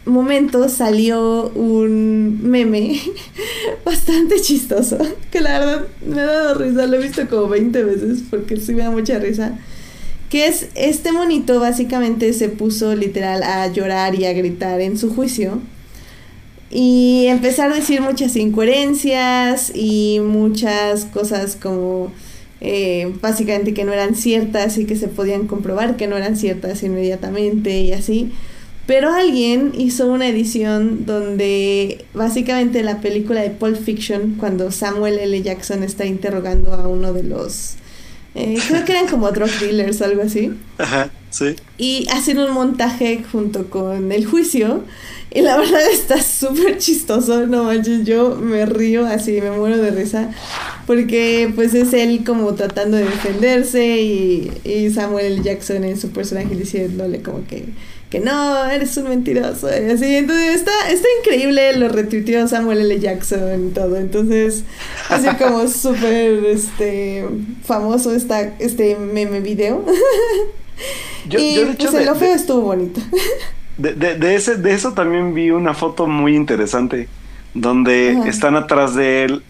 momento salió un meme bastante chistoso, que la verdad me ha dado risa, lo he visto como 20 veces porque sí me da mucha risa, que es este monito básicamente se puso literal a llorar y a gritar en su juicio y empezar a decir muchas incoherencias y muchas cosas como eh, básicamente que no eran ciertas y que se podían comprobar que no eran ciertas inmediatamente y así. Pero alguien hizo una edición donde básicamente la película de Pulp Fiction, cuando Samuel L. Jackson está interrogando a uno de los... Eh, creo que eran como drug dealers o algo así. Ajá, sí. Y hacen un montaje junto con el juicio. Y la verdad está súper chistoso, no manches, yo me río así, me muero de risa. Porque pues es él como tratando de defenderse y, y Samuel L. Jackson en su personaje diciéndole como que que no, eres un mentiroso. Y así, entonces está, está increíble, lo retuiteó Samuel L. Jackson y todo. Entonces, así como súper este, famoso está este meme video. Yo, y yo pues de, lo feo de- estuvo bonito. de- de- de ese, de eso también vi una foto muy interesante, donde Ajá. están atrás de él,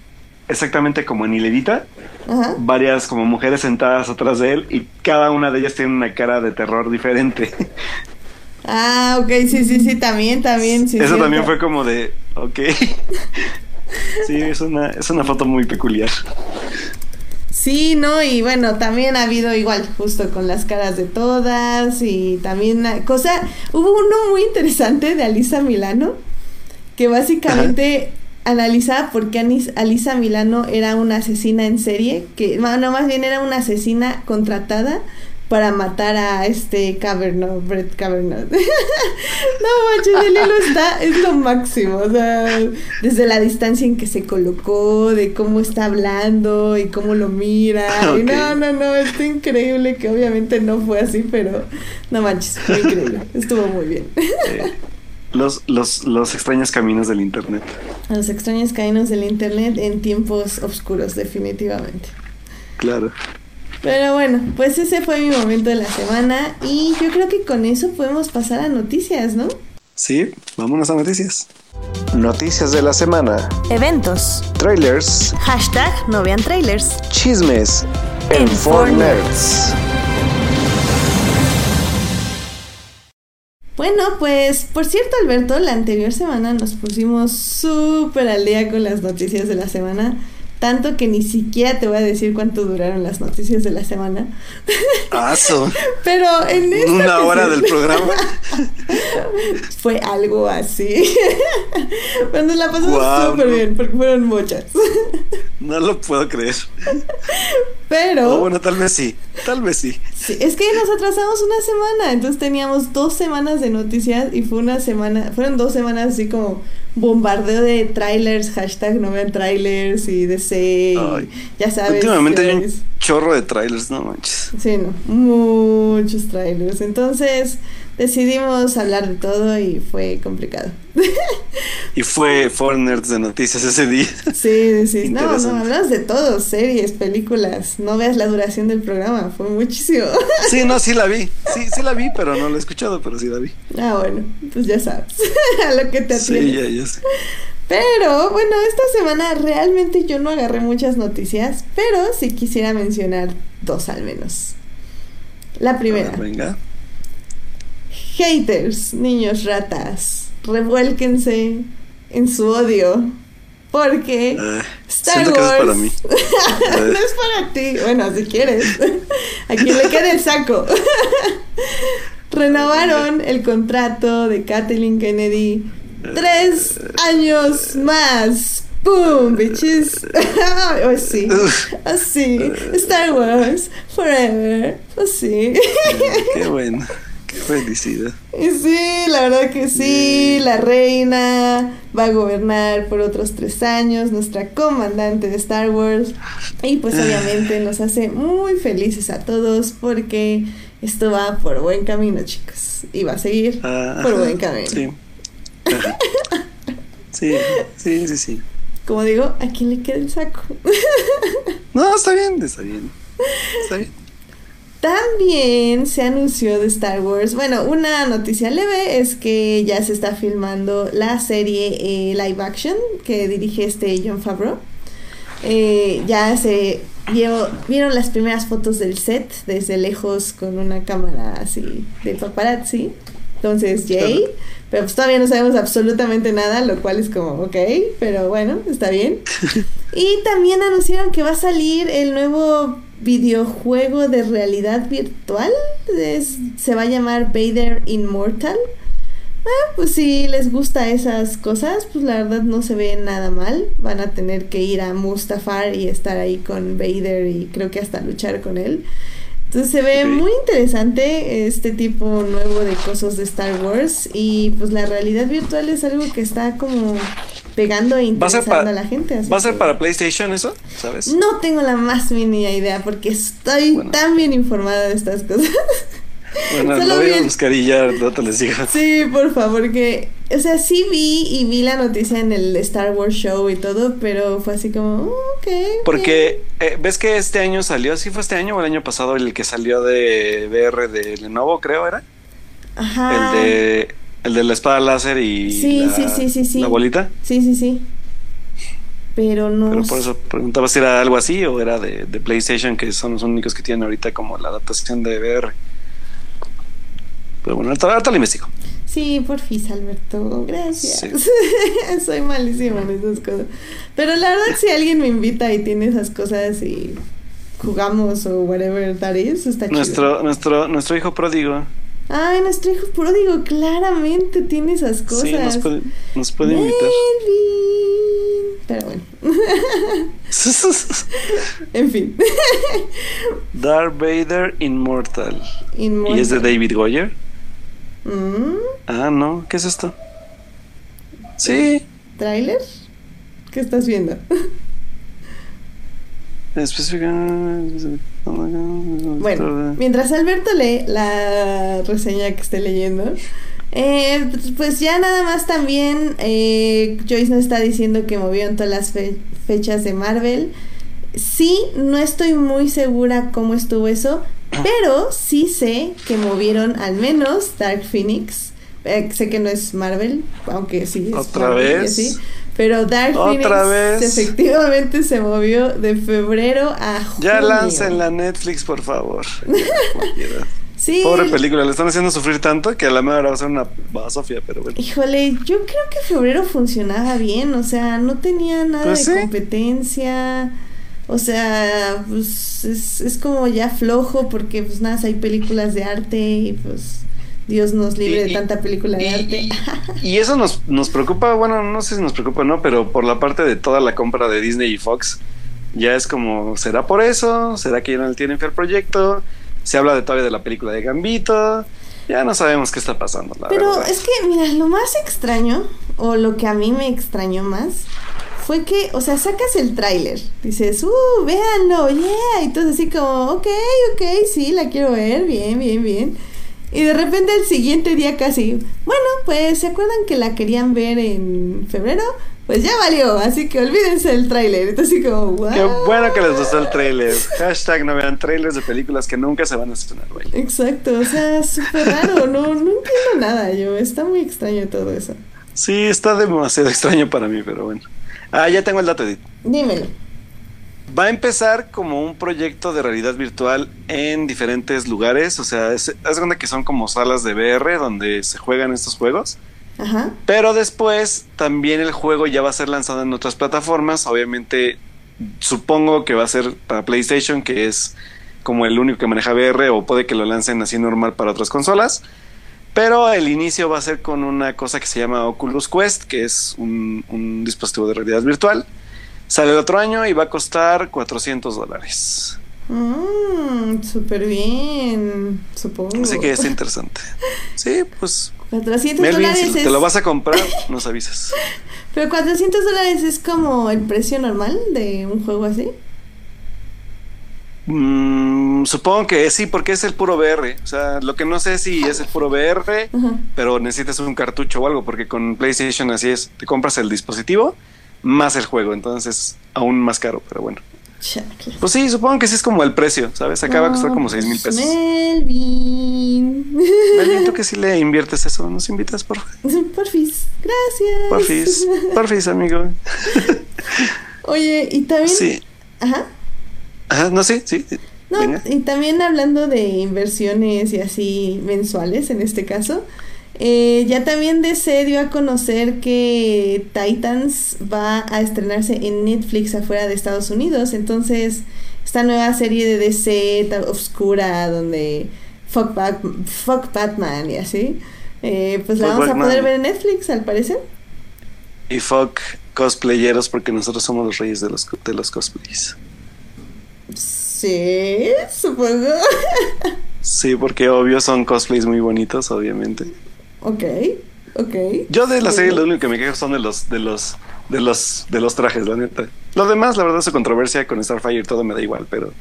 exactamente como en hilerita, Ajá. varias como mujeres sentadas atrás de él y cada una de ellas tiene una cara de terror diferente. Ah, ok, sí, sí, sí, también, también. Sí, Eso cierto. también fue como de, ok. sí, es una, es una foto muy peculiar. Sí, no, y bueno, también ha habido igual, justo con las caras de todas y también una cosa, hubo uno muy interesante de Alisa Milano que básicamente analizaba por qué Alisa Milano era una asesina en serie, que no, más bien era una asesina contratada para matar a este Caverno, Brett Caverno. no manches, el hilo está, es lo máximo, o sea, desde la distancia en que se colocó, de cómo está hablando y cómo lo mira. Y no, no, no, está increíble que obviamente no fue así, pero no manches, fue increíble, estuvo muy bien. Eh, los, los, los extraños caminos del internet. Los extraños caminos del internet en tiempos oscuros, definitivamente. Claro. Pero bueno, pues ese fue mi momento de la semana y yo creo que con eso podemos pasar a noticias, ¿no? Sí, vámonos a noticias. Noticias de la semana. Eventos. Trailers. Hashtag no vean trailers. Chismes. En Four Nerds. Bueno, pues por cierto, Alberto, la anterior semana nos pusimos súper al día con las noticias de la semana. Tanto que ni siquiera te voy a decir cuánto duraron las noticias de la semana. Aso. Pero en esta Una hora del programa. Fue algo así. Pero nos la pasamos Guau, súper no. bien porque fueron muchas. No lo puedo creer. Pero O bueno, tal vez sí. Tal vez sí. sí, es que nos atrasamos una semana. Entonces teníamos dos semanas de noticias y fue una semana, fueron dos semanas así como bombardeo de trailers, hashtag no vean trailers y DC. Ay. ya sabes. Últimamente hay un chorro de trailers, no manches. Sí, no, muchos trailers. Entonces decidimos hablar de todo y fue complicado. Y fue Four Nerds de noticias ese día. Sí, sí, no, no, hablamos de todo, series, películas. No veas la duración del programa, fue muchísimo. Sí, no, sí la vi. Sí, sí la vi, pero no la he escuchado, pero sí la vi. ah, bueno, pues ya sabes a lo que te Sí, atienes. ya, ya sé. Pero bueno, esta semana realmente yo no agarré muchas noticias, pero sí quisiera mencionar dos al menos. La primera, venga. Haters, niños ratas, revuélquense en su odio. Porque Eh, Star siento que eso es para Wars. mí. no es para ti. Bueno, si quieres. A quien le quede el saco. renovaron el contrato de Kathleen Kennedy tres años más. ¡Boom, bitches! Así, así. Star Wars, forever, así. Qué bueno, qué felicidad. Y sí, la verdad que sí, la reina va a gobernar por otros tres años, nuestra comandante de Star Wars. Y pues obviamente nos hace muy felices a todos porque esto va por buen camino, chicos. Y va a seguir Ah, por buen camino. Sí. Sí, sí, sí, sí. Como digo, ¿a quién le queda el saco? No, está bien, está bien. Está bien. También se anunció de Star Wars. Bueno, una noticia leve es que ya se está filmando la serie eh, live action que dirige este John Favreau. Eh, ya se vio- vieron las primeras fotos del set desde lejos con una cámara así de paparazzi. Entonces, Jay. Pero pues todavía no sabemos absolutamente nada, lo cual es como, ok, pero bueno, está bien. Y también anunciaron que va a salir el nuevo videojuego de realidad virtual. Es- se va a llamar Vader Immortal. Ah, pues si les gusta esas cosas, pues la verdad no se ve nada mal. Van a tener que ir a Mustafar y estar ahí con Vader y creo que hasta luchar con él. Entonces se ve muy interesante este tipo nuevo de cosas de Star Wars y pues la realidad virtual es algo que está como pegando e ¿Va a interesando para, a la gente. así ¿va a ser que- para PlayStation eso? ¿Sabes? no tengo la más mínima idea porque estoy Bueno. tan bien informada de estas cosas. Bueno, Solo lo voy a vi- buscar y ya no te les digo. Sí, por favor, que... O sea, sí vi y vi la noticia en el Star Wars Show y todo, pero fue así como, "Oh, ok". Porque eh, ves que este año salió, ¿sí fue este año o el año pasado el que salió de VR de Lenovo, creo era? Ajá. El de el de la espada láser y. Sí, la, sí, sí, sí, sí. la bolita. Sí, sí, sí. Pero no... Pero por eso preguntaba si era algo así o era de, de PlayStation, que son los únicos que tienen ahorita como la adaptación de VR. Pero bueno, ahorita, ahorita lo investigo. Sí, porfis, Alberto. Gracias. Sí. Soy malísima en esas cosas. Pero la verdad, si alguien me invita y tiene esas cosas y jugamos o whatever that is, está chido. Nuestro, nuestro, nuestro hijo pródigo. Ay, nuestro hijo pródigo claramente tiene esas cosas. Sí, nos puede, nos puede invitar. Pero bueno. en fin. Darth Vader Immortal. Inmortal. ¿Y es de David Goyer? Mm, Ah, no, ¿qué es esto? Sí, ¿Tráiler? ¿Qué estás viendo? específica. Bueno, mientras Alberto lee la reseña que esté leyendo, eh, pues ya nada más también eh, Joyce nos está diciendo que movieron todas las fe- fechas de Marvel. Sí, no estoy muy segura cómo estuvo eso, pero sí sé que movieron al menos Dark Phoenix. Eh, sé que no es Marvel, aunque sí es ¿Otra Marvel vez? así, pero Dark ¿Otra Phoenix vez? efectivamente se movió de febrero a junio. Ya lancen la Netflix, por favor. Sí. Pobre película, le están haciendo sufrir tanto que a la mejor va a ser una basofia, pero bueno. Híjole, yo creo que febrero funcionaba bien, o sea, no tenía nada Pues de sí. competencia. O sea, pues es, es como ya flojo porque pues nada, hay películas de arte y pues Dios nos libre Y- de tanta película de y- arte. Y eso nos, nos preocupa, bueno, no sé si nos preocupa o no, pero por la parte de toda la compra de Disney y Fox, ya es como, ¿será por eso? ¿Será que ya no tienen fe al proyecto? Se habla de todavía de la película de Gambito, ya no sabemos qué está pasando, la Pero verdad. es que, mira, lo más extraño, o lo que a mí me extrañó más, fue que, o sea, sacas el tráiler, dices, uh, véanlo, yeah, y todo así como, ok, ok, sí, la quiero ver, bien, bien, bien. Y de repente el siguiente día casi, bueno, pues, ¿se acuerdan que la querían ver en febrero? Pues ya valió, así que olvídense del tráiler. Entonces como, wow. Qué bueno que les gustó el trailer. Hashtag no vean trailers de películas que nunca se van a estrenar, güey. Exacto, o sea, súper raro, no, no entiendo nada yo, está muy extraño todo eso. Sí, está demasiado extraño para mí, pero bueno. Ah, ya tengo el dato, Edith. Dímelo. Va a empezar como un proyecto de realidad virtual en diferentes lugares. O sea, es, haz de cuenta que son como salas de VR donde se juegan estos juegos. Ajá. Pero después también el juego ya va a ser lanzado en otras plataformas. Obviamente, supongo que va a ser para PlayStation, que es como el único que maneja VR, o puede que lo lancen así normal para otras consolas. Pero el inicio va a ser con una cosa que se llama Oculus Quest, que es un, un dispositivo de realidad virtual. Sale el otro año y va a costar 400 dólares. Mmm, súper bien, supongo. Así que es interesante. Sí, pues 400 Melvin, dólares si es... te lo vas a comprar, nos avisas. Pero 400 dólares es como el precio normal de un juego así. Mm, supongo que sí, porque es el puro VR. O sea, lo que no sé si es el puro VR, Ajá. pero necesitas un cartucho o algo, porque con PlayStation así es. Te compras el dispositivo más el juego, entonces aún más caro, pero bueno. Pues sí, supongo que sí es como el precio, ¿sabes? Acaba de costar como 6 mil pesos. Melvin. Melvin, tú que si le inviertes eso, nos invitas, por Porfis, gracias. Porfis, porfis, amigo. Oye, y también. Sí. Ajá. Ajá, no, sí, sí. No, Venga. y también hablando de inversiones y así mensuales en este caso, eh, ya también DC dio a conocer que Titans va a estrenarse en Netflix afuera de Estados Unidos. Entonces, esta nueva serie de DC tan oscura donde fuck, Bat- fuck Batman y así, eh, pues la Fuck vamos a poder ver en Netflix al parecer. Y fuck cosplayeros, porque nosotros somos los reyes de los, de los cosplays. Sí, supongo. Sí, porque obvio son cosplays muy bonitos, obviamente. Ok, ok. Yo de la Muy serie lo único que me quejo son de los, de los, de los, de los trajes, la neta. Lo demás, la verdad, su controversia con Starfire y todo me da igual, pero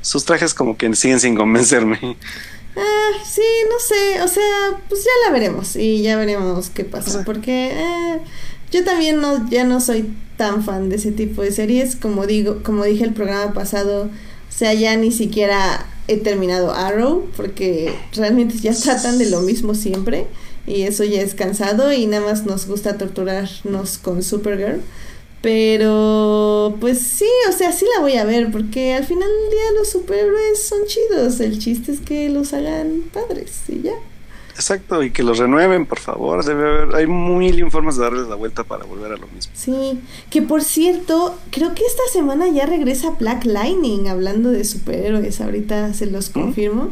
sus trajes como que siguen sin convencerme. Ah, sí, no sé, o sea, pues ya la veremos y ya veremos qué pasa, porque eh, yo también no, ya no soy tan fan de ese tipo de series, como digo, como dije el programa pasado, o sea, ya ni siquiera he terminado Arrow, porque realmente ya tratan de lo mismo siempre, y eso ya es cansado y nada más nos gusta torturarnos con Supergirl. Pero, pues sí, o sea, sí la voy a ver, porque al final del día los superhéroes son chidos. El chiste es que los hagan padres y ya. Exacto, y que los renueven, por favor. Debe haber, hay mil formas de darles la vuelta para volver a lo mismo. Sí, que por cierto, creo que esta semana ya regresa Black Lightning hablando de superhéroes. Ahorita se los confirmo.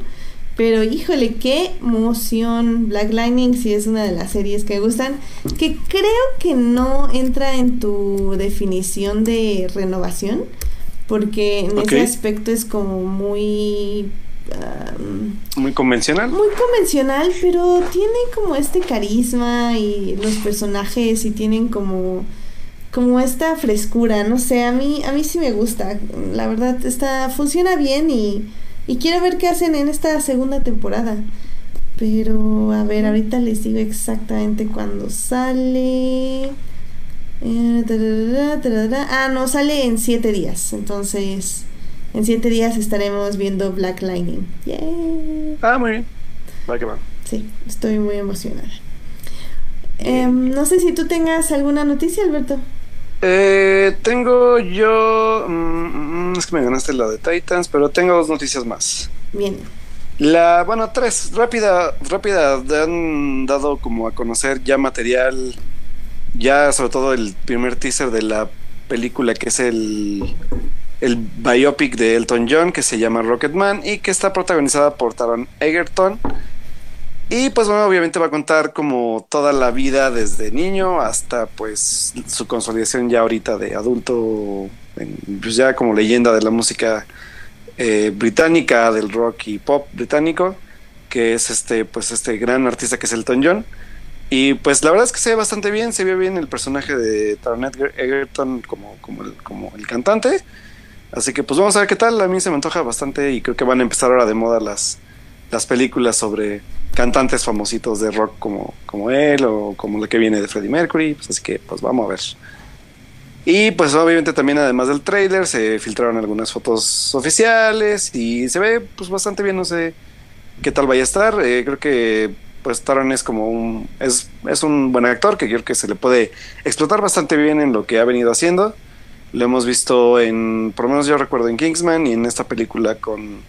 Pero híjole, qué emoción. Black Lightning sí es una de las series que me gustan. Que creo que no entra en tu definición de renovación. Porque en ese aspecto es como muy. um, Muy convencional. muy convencional, pero tiene como este carisma y los personajes y tienen como como esta frescura, no sé, a mí a mí sí me gusta. La verdad está funciona bien y y quiero ver qué hacen en esta segunda temporada. Pero a ver, ahorita les digo exactamente cuándo sale. Eh. Ah, no, sale en siete días. Entonces, en siete días estaremos viendo Black Lightning. Yay. Ah, muy bien. Va que va. Sí, estoy muy emocionada. Em, no sé si tú tengas alguna noticia, Alberto. Eh, tengo yo. mm, mm, es que me ganaste la de Titans, pero tengo dos noticias más. Bien. La, bueno, tres, rápida, rápida, han dado como a conocer ya material, ya sobre todo el primer teaser de la película que es el, el biopic de Elton John que se llama Rocketman y que está protagonizada por Taron Egerton. Y pues bueno, obviamente va a contar como toda la vida desde niño hasta pues su consolidación ya ahorita de adulto, pues ya como leyenda de la música eh, británica, del rock y pop británico, que es este, pues este gran artista que es Elton John. Y pues la verdad es que se ve bastante bien, se ve bien el personaje de Taron Egerton como, como, el, como el cantante. Así que pues vamos a ver qué tal, a mí se me antoja bastante y creo que van a empezar ahora de moda las, las películas sobre cantantes famositos de rock como, como él o como lo que viene de Freddie Mercury. Pues así que pues vamos a ver. Y pues obviamente también además del trailer se filtraron algunas fotos oficiales y se ve pues bastante bien, no sé qué tal vaya a estar. Eh, creo que pues Taron es como un es, es un buen actor que creo que se le puede explotar bastante bien en lo que ha venido haciendo. Lo hemos visto en, por lo menos yo recuerdo en Kingsman y en esta película con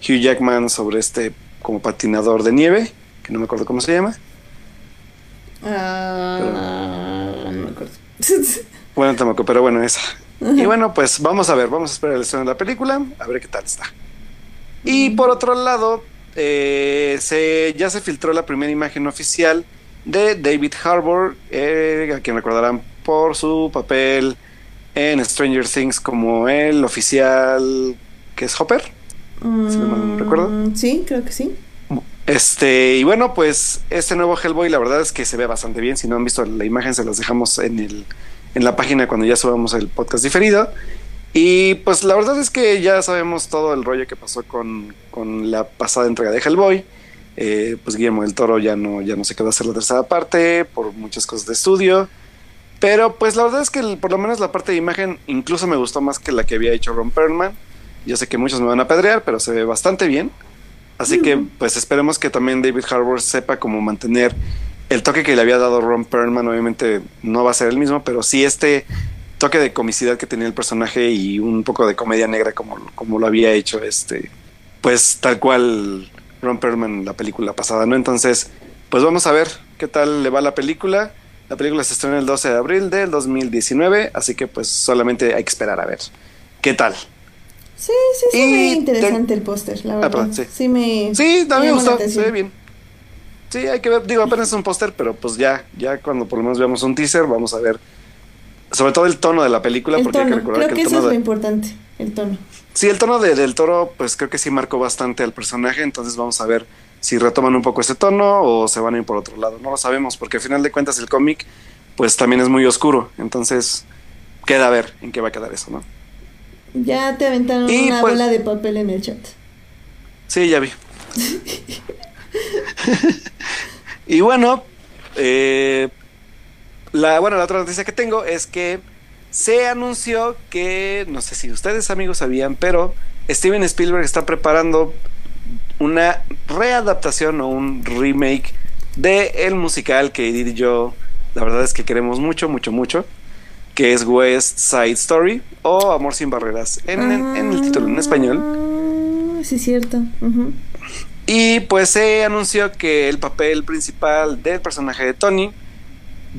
Hugh Jackman sobre este como patinador de nieve, que no me acuerdo cómo se llama. Ah, no me acuerdo. Bueno, tampoco, pero bueno, esa. Y bueno, pues vamos a ver, vamos a esperar el estreno de la película, a ver qué tal está. Y por otro lado, eh, se, ya se filtró la primera imagen oficial de David Harbour, eh, a quien recordarán por su papel en Stranger Things como el oficial que es Hopper. Si no recuerdo. Mm, sí, creo que sí. Este, y bueno, pues este nuevo Hellboy, la verdad es que se ve bastante bien. Si no han visto la imagen, se las dejamos en, el, en la página cuando ya subamos el podcast diferido. Y pues la verdad es que ya sabemos todo el rollo que pasó con, con la pasada entrega de Hellboy. Eh, pues Guillermo del Toro ya no, ya no se quedó a hacer la tercera parte por muchas cosas de estudio. Pero pues la verdad es que por lo menos la parte de imagen incluso me gustó más que la que había hecho Ron Perlman. Yo sé que muchos me van a pedrear, pero se ve bastante bien. Así que pues esperemos que también David Harbour sepa cómo mantener el toque que le había dado Ron Perlman. Obviamente no va a ser el mismo, pero sí este toque de comicidad que tenía el personaje y un poco de comedia negra como, como lo había hecho este, pues tal cual Ron Perlman en la película pasada, ¿no? Entonces, pues vamos a ver qué tal le va la película. La película se estrena el 12 de abril del 2019, así que pues solamente hay que esperar a ver qué tal. Sí, sí, sí, ve interesante el póster, la ah, verdad. sí. sí. me. Sí, también me gustó, se ve bien. Sí, hay que ver, digo, apenas es un póster, pero pues ya, ya cuando por lo menos veamos un teaser, vamos a ver. Sobre todo el tono de la película, porque hay que recordar creo que, eso es lo importante, el tono. Sí, el tono de, del toro, pues creo que sí marcó bastante al personaje, entonces vamos a ver si retoman un poco ese tono o se van a ir por otro lado. No lo sabemos, porque al final de cuentas el cómic, pues también es muy oscuro, entonces queda a ver en qué va a quedar eso, ¿no? Ya te aventaron una pues bola de papel en el chat. Sí, ya vi. y bueno, eh, la, bueno, la otra noticia que tengo es que se anunció que, no sé si ustedes amigos sabían, pero Steven Spielberg está preparando una readaptación o un remake de el musical que Edith y yo, la verdad es que queremos mucho, mucho, mucho que es West Side Story o Amor sin barreras en, el título en español. Ah, sí, cierto. Y pues se anunció que el papel principal del personaje de Tony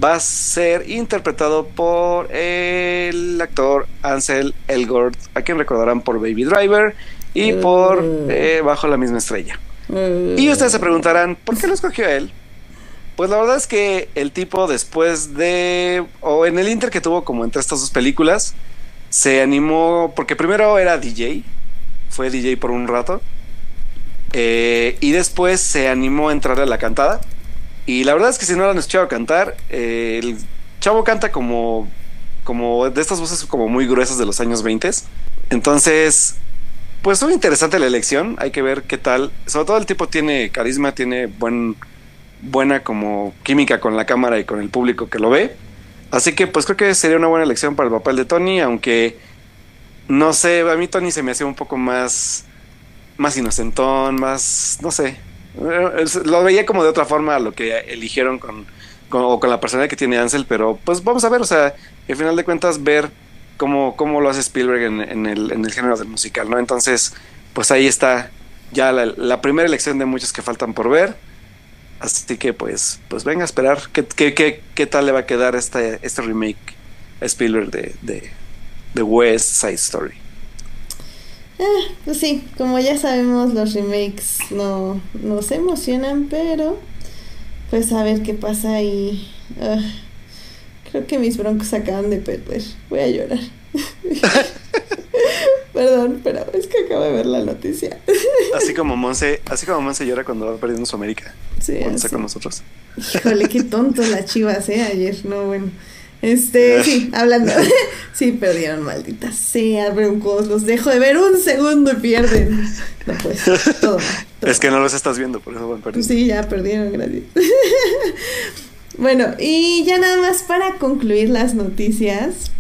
va a ser interpretado por el actor Ansel Elgort, a quien recordarán por Baby Driver y por uh. eh, Bajo la misma estrella. Uh. Y ustedes se preguntarán, ¿por qué lo escogió él? Pues la verdad es que el tipo después de, o en el inter que tuvo como entre estas dos películas, se animó, porque primero era DJ, fue DJ por un rato, eh, y después se animó a entrar a la cantada. Y la verdad es que si no lo han escuchado cantar, eh, el chavo canta como, como de estas voces como muy gruesas de los años 20. Entonces, pues muy interesante la elección, hay que ver qué tal. Sobre todo el tipo tiene carisma, tiene buen buena como química con la cámara y con el público que lo ve. Así que pues creo que sería una buena elección para el papel de Tony, aunque no sé, a mí Tony se me hacía un poco más más inocentón, más no sé. Lo veía como de otra forma a lo que eligieron con, o con la personalidad que tiene Ansel, pero pues vamos a ver, o sea, al final de cuentas ver cómo, cómo lo hace Spielberg en, el, en el género del musical, ¿no? Entonces, pues ahí está ya la, la primera elección de muchos que faltan por ver. Así que pues, pues venga a esperar qué, qué, qué, tal le va a quedar este, este remake a Spielberg de, de, West Side Story. Eh, pues sí, como ya sabemos, los remakes no nos emocionan, pero pues a ver qué pasa y ah, creo que mis broncos acaban de perder. Voy a llorar. Perdón, pero es que acabo de ver la noticia. Así como Monse, así como Monse llora cuando va perdiendo su América. Sí. Con nosotros. Híjole, qué tonto las chivas, eh, ayer. No, bueno. Este, sí, hablando. sí, perdieron, malditas sea, broncos. Los dejo de ver un segundo y pierden. No, pues, todo, Es que no los estás viendo, por eso van perdiendo. Sí, ya perdieron, gracias. bueno, y ya nada más para concluir las noticias.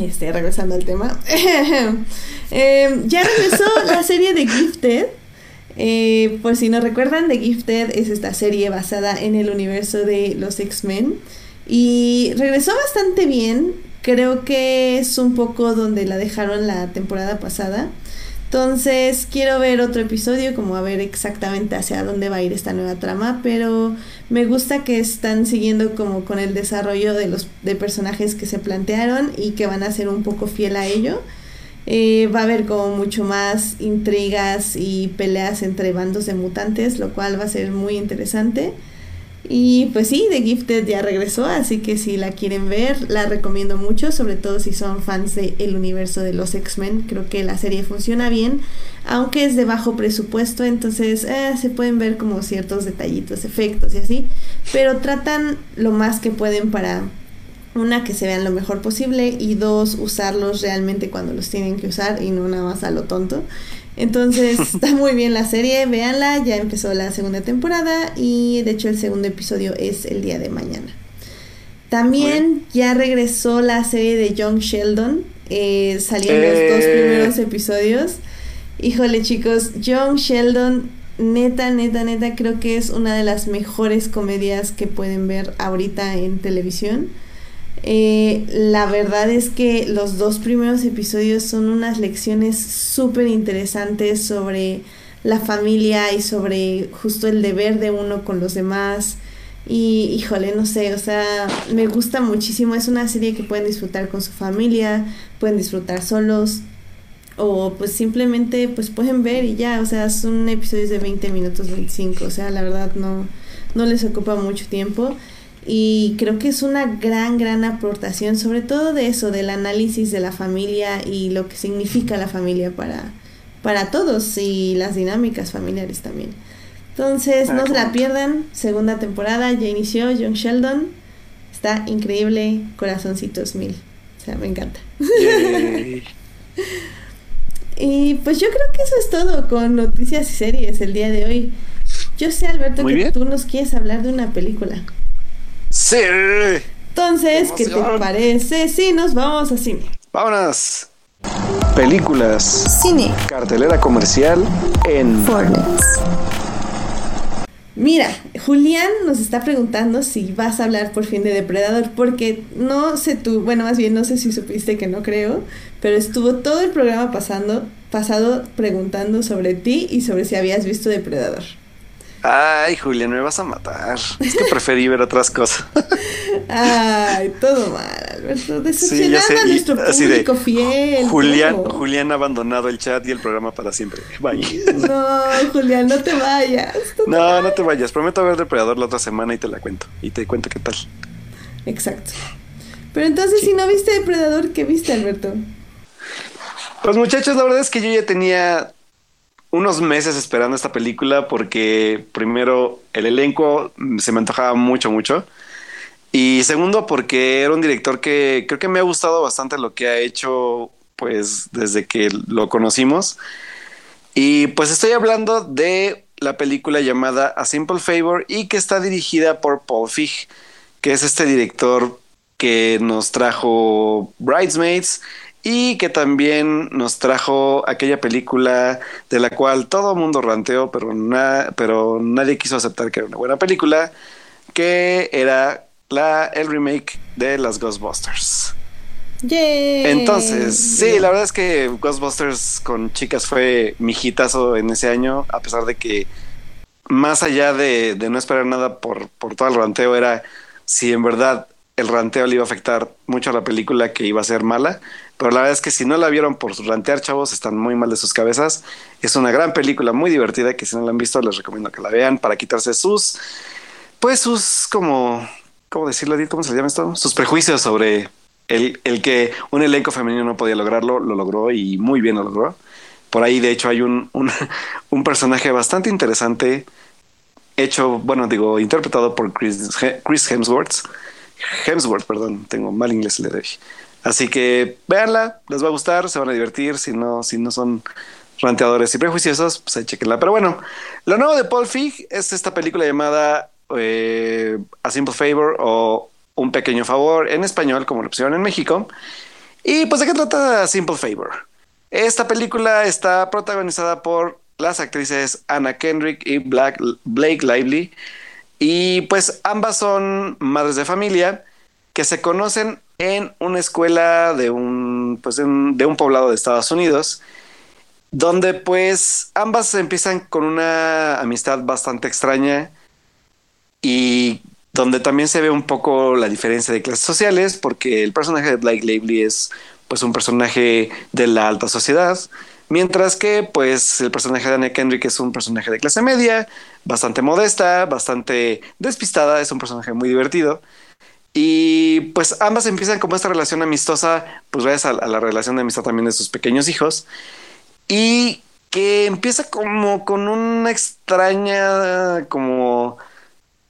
Este, regresando al tema. Em, ya regresó la serie de Gifted. Eh, por si no recuerdan, The Gifted es esta serie basada en el universo de los X-Men. Y regresó bastante bien. Creo que es un poco donde la dejaron la temporada pasada. Entonces quiero ver otro episodio, como a ver exactamente hacia dónde va a ir esta nueva trama, pero me gusta que están siguiendo como con el desarrollo de los de personajes que se plantearon y que van a ser un poco fiel a ello. Eh, va a haber como mucho más intrigas y peleas entre bandos de mutantes, lo cual va a ser muy interesante. Y pues sí, The Gifted ya regresó, así que si la quieren ver, la recomiendo mucho, sobre todo si son fans del universo de los X-Men. Creo que la serie funciona bien, aunque es de bajo presupuesto, entonces eh, se pueden ver como ciertos detallitos, efectos y así, pero tratan lo más que pueden para una, que se vean lo mejor posible y dos, usarlos realmente cuando los tienen que usar y no nada más a lo tonto. Entonces está muy bien la serie, véanla, ya empezó la segunda temporada y de hecho el segundo episodio es el día de mañana. También ya regresó la serie de Young Sheldon, eh, salieron los dos eh. primeros episodios. Híjole chicos, Young Sheldon, neta, neta, neta, creo que es una de las mejores comedias que pueden ver ahorita en televisión. Eh, la verdad es que los dos primeros episodios son unas lecciones súper interesantes sobre la familia y sobre justo el deber de uno con los demás. Y híjole, no sé, o sea, me gusta muchísimo. Es una serie que pueden disfrutar con su familia, pueden disfrutar solos o pues simplemente pues pueden ver y ya, o sea, son episodios de 20 minutos, 25, o sea, la verdad no, no les ocupa mucho tiempo y creo que es una gran, gran aportación, sobre todo de eso, del análisis de la familia y lo que significa la familia para, para todos y las dinámicas familiares también. Entonces, no se la pierdan, segunda temporada ya inició John Sheldon, está increíble, corazoncitos mil, o sea, me encanta. y pues yo creo que eso es todo con noticias y series el día de hoy. Yo sé, Alberto, que tú nos quieres hablar de una película. Sí. Entonces, ¿qué te parece si nos vamos a cine? Vámonos. Películas. Cine. Cartelera comercial en Fortnite. Mira, Julián nos está preguntando si vas a hablar por fin de Depredador, porque no sé tú, bueno, más bien no sé si supiste que no creo, pero estuvo todo el programa pasando, pasado preguntando sobre ti y sobre si habías visto Depredador. Ay, Julián, me vas a matar. Es que preferí ver otras cosas. Ay, todo mal, Alberto. Decepcionando a nuestro público fiel. Julián, Julián ha abandonado el chat y el programa para siempre. Bye. No, Julián, no te vayas. No, no te vayas. Prometo ver Depredador la otra semana y te la cuento. Y te cuento qué tal. Exacto. Pero entonces, si no viste Depredador, ¿qué viste, Alberto? Pues muchachos, la verdad es que yo ya tenía unos meses esperando esta película porque primero el elenco se me antojaba mucho, mucho. Y segundo porque era un director que creo que me ha gustado bastante lo que ha hecho pues desde que lo conocimos. Y pues estoy hablando de la película llamada A Simple Favor y que está dirigida por Paul Fig, que es este director que nos trajo Bridesmaids y que también nos trajo aquella película de la cual todo el mundo ranteó, pero, pero nadie quiso aceptar que era una buena película, que era la, el remake de las Ghostbusters. Entonces, sí, la verdad es que Ghostbusters con chicas fue mi hitazo en ese año, a pesar de que más allá de, de no esperar nada por, por todo el ranteo, era si en verdad el ranteo le iba a afectar mucho a la película que iba a ser mala. Pero la verdad es que si no la vieron por rantear, chavos, están muy mal de sus cabezas. Es una gran película, muy divertida, que si no la han visto, les recomiendo que la vean para quitarse sus, pues sus, como, ¿cómo decirlo? ¿Cómo se llama esto? Sus prejuicios sobre el, el que un elenco femenino no podía lograrlo, lo logró y muy bien lo logró. Por ahí, de hecho, hay un, un, un personaje bastante interesante, hecho, bueno, digo, interpretado por Chris, Chris Hemsworth. Hemsworth, perdón, tengo mal inglés le doy. Así que véanla, les va a gustar, se van a divertir. Si no, si no son ranteadores y prejuiciosos, pues ahí chequenla. Pero bueno, lo nuevo de Paul Fig es esta película llamada eh, A Simple Favor o Un Pequeño Favor en español, como lo pusieron en México. Y pues, ¿de qué trata A Simple Favor? Esta película está protagonizada por las actrices Anna Kendrick y Black, Blake Lively. Y pues ambas son madres de familia que se conocen en una escuela de un, pues de un, poblado de Estados Unidos, donde pues ambas empiezan con una amistad bastante extraña y donde también se ve un poco la diferencia de clases sociales, porque el personaje de Blake Lively es pues un personaje de la alta sociedad, mientras que pues el personaje de Anna Kendrick es un personaje de clase media, bastante modesta, bastante despistada, es un personaje muy divertido. Y pues ambas empiezan como esta relación amistosa, pues gracias a, la relación de amistad también de sus pequeños hijos. Y que empieza como con una extraña como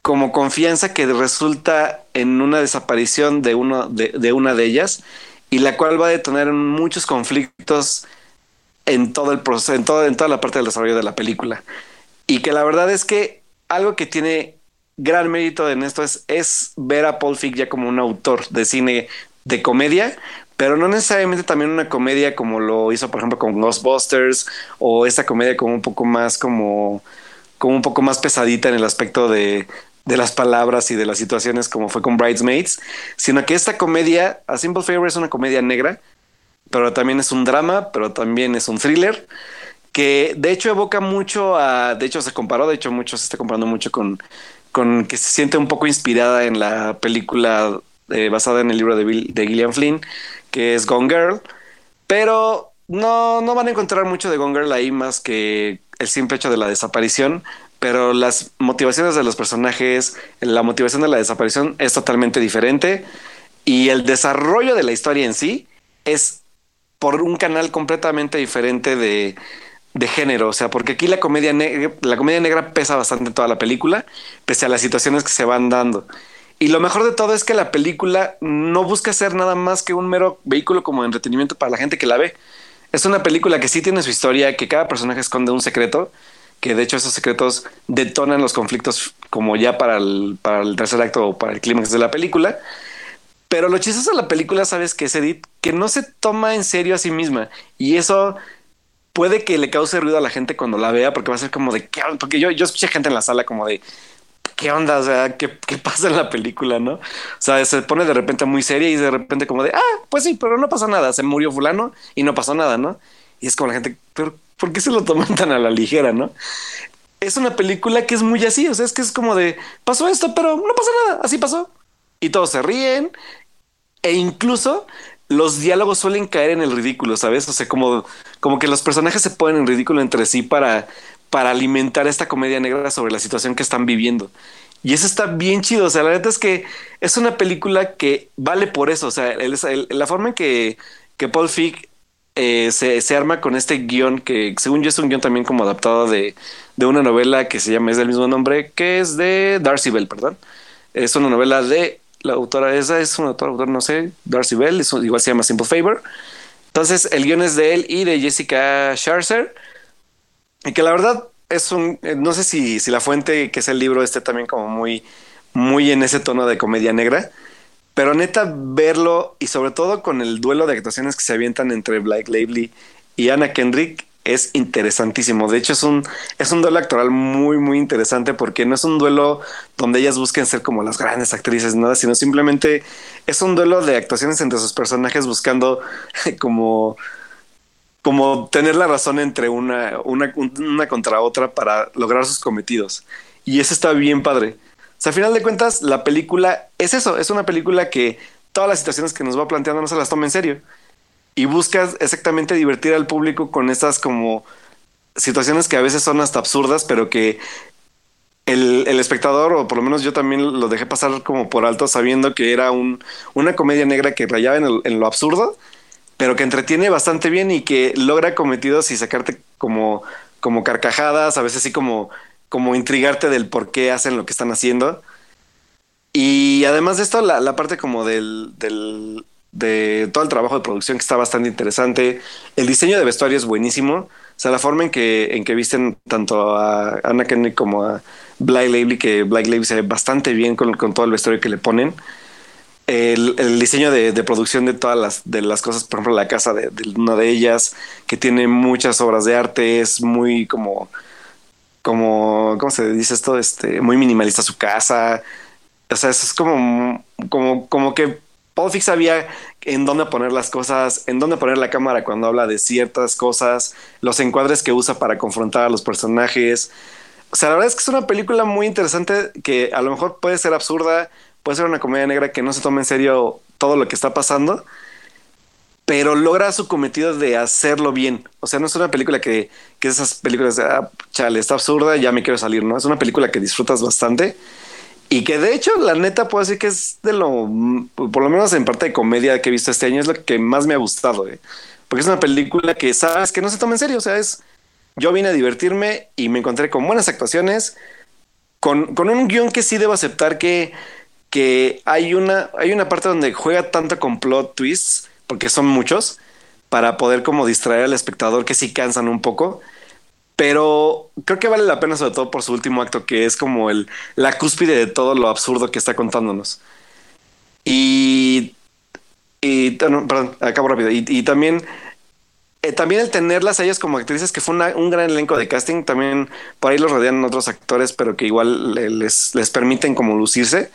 como confianza que resulta en una desaparición de uno de, una de ellas y la cual va a detonar muchos conflictos en todo el proceso, en, todo, en toda la parte del desarrollo de la película. Y que la verdad es que algo que tiene gran mérito en esto es, es ver a Paul Feig ya como un autor de cine de comedia, pero no necesariamente también una comedia como lo hizo, por ejemplo, con Ghostbusters o esta comedia como un poco más como, como un poco más pesadita en el aspecto de, de las palabras y de las situaciones como fue con Bridesmaids, sino que esta comedia, A Simple Favor, es una comedia negra, pero también es un drama, pero también es un thriller, que de hecho evoca mucho a, de hecho se comparó, de hecho mucho se está comparando mucho con, con que se siente un poco inspirada en la película eh, basada en el libro de, de Gillian Flynn, que es Gone Girl, pero no, no van a encontrar mucho de Gone Girl ahí más que el simple hecho de la desaparición, pero las motivaciones de los personajes, la motivación de la desaparición es totalmente diferente y el desarrollo de la historia en sí es por un canal completamente diferente de, de género, o sea, porque aquí la comedia negra, la comedia negra pesa bastante en toda la película, pese a las situaciones que se van dando. Y lo mejor de todo es que la película no busca ser nada más que un mero vehículo como entretenimiento para la gente que la ve. Es una película que sí tiene su historia, que cada personaje esconde un secreto, que de hecho esos secretos detonan los conflictos como ya para el, para el tercer acto o para el clímax de la película. Pero lo chistoso de la película, sabes que es Edith, que no se toma en serio a sí misma. Y eso puede que le cause ruido a la gente cuando la vea, porque va a ser como de qué, porque yo, yo escuché gente en la sala como de qué onda, o sea, ¿qué, qué pasa en la película, ¿no? O sea, se pone de repente muy seria y de repente como de, ah, pues sí, pero no pasa nada, se murió fulano y no pasó nada, ¿no? Y es como la gente, pero ¿por qué se lo toman tan a la ligera, no? Es una película que es muy así, o sea, es que es como de, pasó esto, pero no pasa nada, así pasó. Y todos se ríen e incluso los diálogos suelen caer en el ridículo, ¿sabes? O sea, como, como que los personajes se ponen en ridículo entre sí para, para alimentar esta comedia negra sobre la situación que están viviendo. Y eso está bien chido. O sea, la verdad es que es una película que vale por eso. O sea, la forma en que, que Paul Feig eh, se, arma con este guion que según yo es un guion también como adaptado de, una novela que se llama, es del mismo nombre, que es de Darcy Bell, perdón. Es una novela de la autora, esa es una autora, autor, no sé, Darcy Bell, igual se llama Simple Favor. Entonces el guion es de él y de Jessica Sharser. Y que la verdad es un, eh, no sé si, si la fuente que es el libro esté también como muy, muy en ese tono de comedia negra pero neta, verlo y sobre todo con el duelo de actuaciones que se avientan entre Blake Lively y Anna Kendrick es interesantísimo. De hecho, es un, es un duelo actoral muy, muy interesante porque no es un duelo donde ellas busquen ser como las grandes actrices, nada, sino simplemente es un duelo de actuaciones entre sus personajes buscando como, como tener la razón entre una, una, una contra otra para lograr sus cometidos. Y eso está bien padre sea, al final de cuentas, la película es eso, es una película que todas las situaciones que nos va planteando no se las toma en serio. Y buscas exactamente divertir al público con estas como situaciones que a veces son hasta absurdas, pero que el, espectador, o por lo menos yo también lo dejé pasar como por alto, sabiendo que era un, una comedia negra que rayaba en, en, lo absurdo, pero que entretiene bastante bien y que logra cometidos y sacarte como, como carcajadas, a veces así como como intrigarte del por qué hacen lo que están haciendo. Y además de esto, la, parte como del, del, de todo el trabajo de producción que está bastante interesante. El diseño de vestuario es buenísimo. O sea, la forma en que, en que visten tanto a Anna Kendrick como a Blake Lively, que Blake Lively se ve bastante bien con, con todo el vestuario que le ponen. El, diseño de, de, producción de todas las, de las cosas, por ejemplo, la casa de, una de ellas, que tiene muchas obras de arte, es muy como como, ¿cómo se dice esto? Este, muy minimalista su casa. O sea, eso es como, como, como que Paul Fix sabía en dónde poner las cosas, en dónde poner la cámara cuando habla de ciertas cosas, los encuadres que usa para confrontar a los personajes. O sea, la verdad es que es una película muy interesante que a lo mejor puede ser absurda, puede ser una comedia negra que no se tome en serio todo lo que está pasando, pero logra su cometido de hacerlo bien. O sea, no es una película que, que esas películas ah, chale, está absurda, ya me quiero salir, ¿no? Es una película que disfrutas bastante y que de hecho, la neta, puedo decir que es de lo, por lo menos en parte de comedia que he visto este año, es lo que más me ha gustado, ¿eh? porque es una película que sabes que no se toma en serio, o sea, es, yo vine a divertirme y me encontré con buenas actuaciones, con, con un guion que sí debo aceptar que, que hay, una, hay una parte donde juega tanto con plot twists, porque son muchos, para poder como distraer al espectador que sí cansan un poco pero creo que vale la pena sobre todo por su último acto, que es como el, la cúspide de todo lo absurdo que está contándonos. Y, y perdón, acabo rápido. Y, también, eh, también el tenerlas a ellas como actrices, que fue un gran elenco de casting, también por ahí los rodean otros actores, pero que igual les, les permiten como lucirse.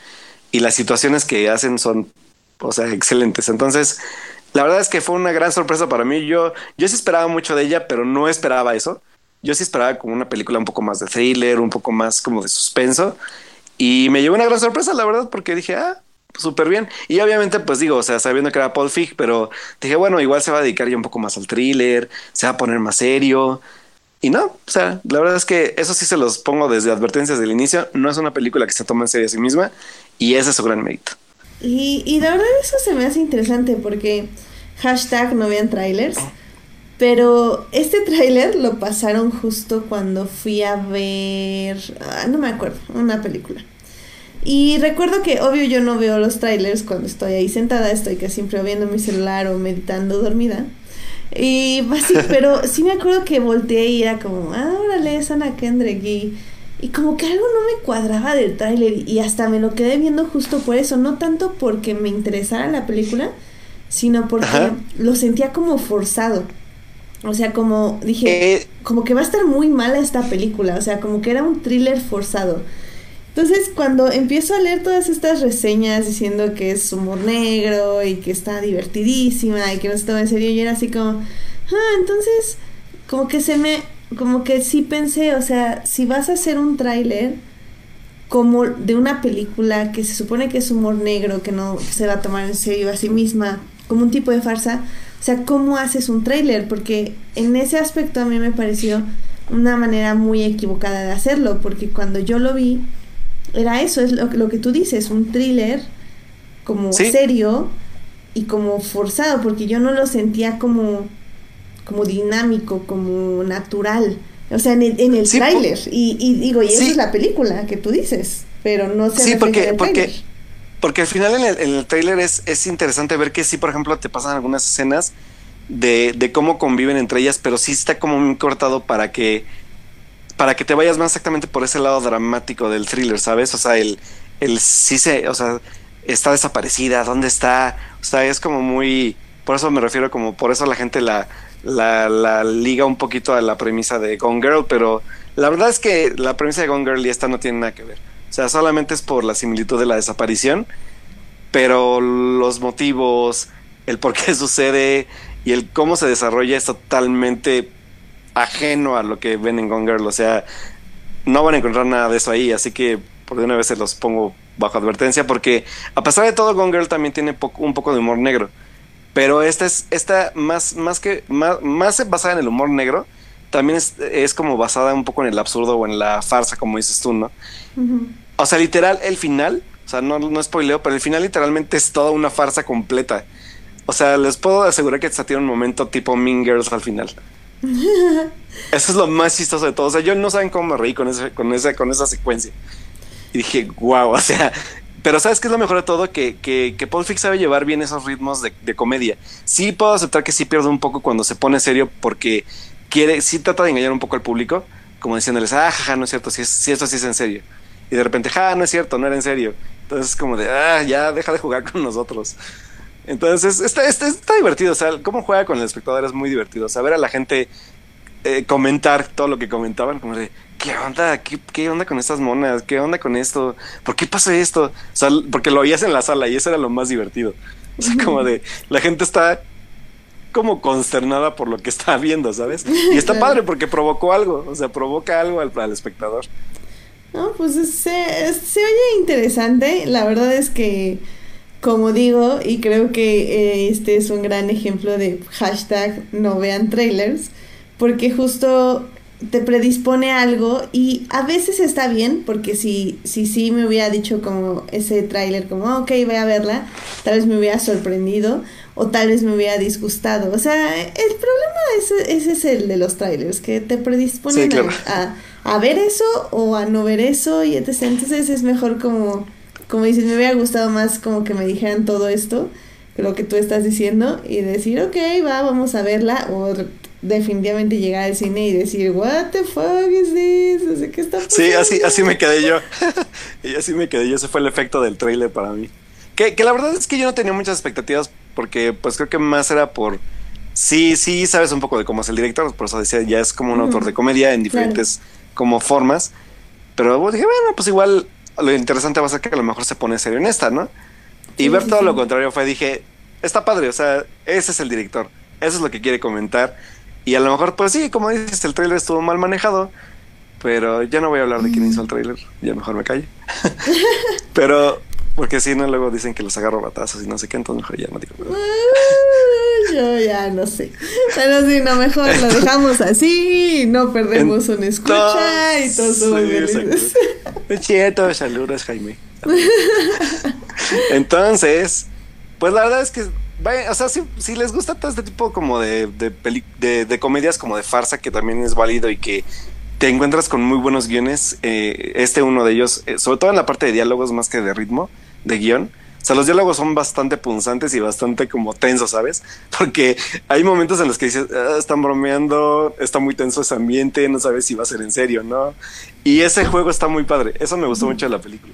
Y las situaciones que hacen son, o sea, excelentes. Entonces, la verdad es que fue una gran sorpresa para mí. Yo, yo sí esperaba mucho de ella, pero no esperaba eso yo sí esperaba como una película un poco más de thriller, un poco más como de suspenso. Y me llevó una gran sorpresa, la verdad, porque dije, ah, súper bien. Y obviamente, pues digo, o sea, sabiendo que era Paul Fig, pero dije, bueno, igual se va a dedicar ya un poco más al thriller, se va a poner más serio. Y no, o sea, la verdad es que eso sí se los pongo desde advertencias del inicio. No es una película que se toma en serio a sí misma y ese es su gran mérito. Y, y de verdad eso se me hace interesante porque hashtag no vean trailers. Pero este tráiler lo pasaron justo cuando fui a ver, ah, no me acuerdo, una película. Y recuerdo que obvio yo no veo los trailers cuando estoy ahí sentada, estoy casi siempre viendo mi celular o meditando dormida. Y así, pero sí me acuerdo que volteé y era como, ah, órale, es Ana Kendrick y, y como que algo no me cuadraba del tráiler y hasta me lo quedé viendo justo por eso, no tanto porque me interesara la película, sino porque lo sentía como forzado. O sea, como dije, eh, como que va a estar muy mala esta película, o sea, como que era un thriller forzado. Entonces, cuando empiezo a leer todas estas reseñas diciendo que es humor negro y que está divertidísima y que no se toma en serio, yo era así como, ah, entonces, como que se me, como que sí pensé, o sea, si vas a hacer un tráiler como de una película que se supone que es humor negro, que no se va a tomar en serio a sí misma, como un tipo de farsa, o sea, ¿cómo haces un tráiler? Porque en ese aspecto a mí me pareció una manera muy equivocada de hacerlo, porque cuando yo lo vi, era eso, es lo, que tú dices, un thriller como serio y como forzado, porque yo no lo sentía como, como dinámico, como natural. O sea, en el, en el tráiler. Y, y, digo, y esa es la película que tú dices, pero no sé. Sí, porque, porque, porque al final en el, en trailer es, es interesante ver que sí, por ejemplo, te pasan algunas escenas de, de cómo conviven entre ellas, pero sí está como muy cortado para que para que te vayas más exactamente por ese lado dramático del thriller, ¿sabes? O sea, el, el sí se, o sea, está desaparecida, ¿dónde está? O sea, es como muy, por eso me refiero como, por eso la gente la, la, liga un poquito a la premisa de Gone Girl, pero la verdad es que la premisa de Gone Girl y esta no tiene nada que ver. O sea, solamente es por la similitud de la desaparición, pero los motivos, el por qué sucede y el cómo se desarrolla es totalmente ajeno a lo que ven en Gone Girl. O sea, no van a encontrar nada de eso ahí, así que por de una vez se los pongo bajo advertencia, porque a pesar de todo, Gone Girl también tiene un poco de humor negro. Pero esta es esta más, más que más, más basada en el humor negro, también es, es, como basada un poco en el absurdo o en la farsa, como dices tú, ¿no? O sea, literal, el final, o sea, no, no spoileo, pero el final literalmente es toda una farsa completa. O sea, les puedo asegurar que se tiene un momento tipo Mean Girls al final. Eso es lo más chistoso de todo. O sea, yo no saben cómo me reí con, ese, con, esa, con esa secuencia. Y dije, wow, o sea, pero ¿sabes qué es lo mejor de todo? Que, que, Paul Fix sabe llevar bien esos ritmos de, de, comedia. Sí puedo aceptar que sí pierde un poco cuando se pone serio porque quiere, sí trata de engañar un poco al público, como diciéndoles, ah, jaja, no es cierto, si, si esto sí es en serio. Y de repente, ja, no es cierto, no era en serio. Entonces, como de, ah, ya deja de jugar con nosotros. Entonces, está, está, divertido. O sea, cómo juega con el espectador es muy divertido. Saber a la gente eh, comentar todo lo que comentaban, como de, ¿qué onda? ¿Qué, ¿Qué, onda con estas monas? ¿Qué onda con esto? ¿Por qué pasa esto? O sea, porque lo oías en la sala y eso era lo más divertido. O sea, como de, la gente está como consternada por lo que está viendo, ¿sabes? Y está padre porque provocó algo, o sea, provoca algo al, al espectador. No, pues se, se oye interesante. La verdad es que como digo, y creo que eh, este es un gran ejemplo de hashtag no vean trailers, porque justo te predispone a algo y a veces está bien, porque si sí si, me hubiera dicho como ese tráiler, como, ah, ok, voy a verla, tal vez me hubiera sorprendido o tal vez me hubiera disgustado. O sea, el problema ese, ese es el de los trailers, que te predisponen a, a, ver eso o a no ver eso y etc. Entonces es mejor como, como dices, me hubiera gustado más como que me dijeran todo esto, lo que tú estás diciendo, y decir, ok, va, vamos a verla, o definitivamente llegar al cine y decir, what the fuck is this? ¿qué está pasando? Sí, así, así me quedé yo. y así me quedé yo. Ese fue el efecto del trailer para mí. Que, que la verdad es que yo no tenía muchas expectativas porque pues creo que más era por... Sí, sí, sabes un poco de cómo es el director, por eso decía, ya es como un autor de comedia en diferentes como formas. Pero dije, bueno, pues igual lo interesante va a ser que a lo mejor se pone serio en esta, ¿no? Y ver todo lo contrario fue, dije, está padre, o sea, ese es el director, eso es lo que quiere comentar y a lo mejor, pues sí, como dices, el trailer estuvo mal manejado. Pero ya no voy a hablar de quién hizo el mm. trailer, ya mejor me callo. pero, porque si no, luego dicen que los agarro batazos y no sé qué, entonces mejor ya no digo. Yo ya no sé. Pero si no, mejor lo dejamos así, no perdemos una escucha y todos somos felices. Cheto, saludos, Jaime. Entonces, pues la verdad es que o sea, si, les gusta todo este tipo como de, de, comedias como de farsa, que también es válido y que te encuentras con muy buenos guiones, eh, este uno de ellos, eh, sobre todo en la parte de diálogos más que de ritmo, de guion. O sea, los diálogos son bastante punzantes y bastante como tensos, ¿sabes? Porque hay momentos en los que dices, ah, están bromeando, está muy tenso ese ambiente, no sabes si va a ser en serio, ¿no? Y ese juego está muy padre. Eso me gustó mucho de la película.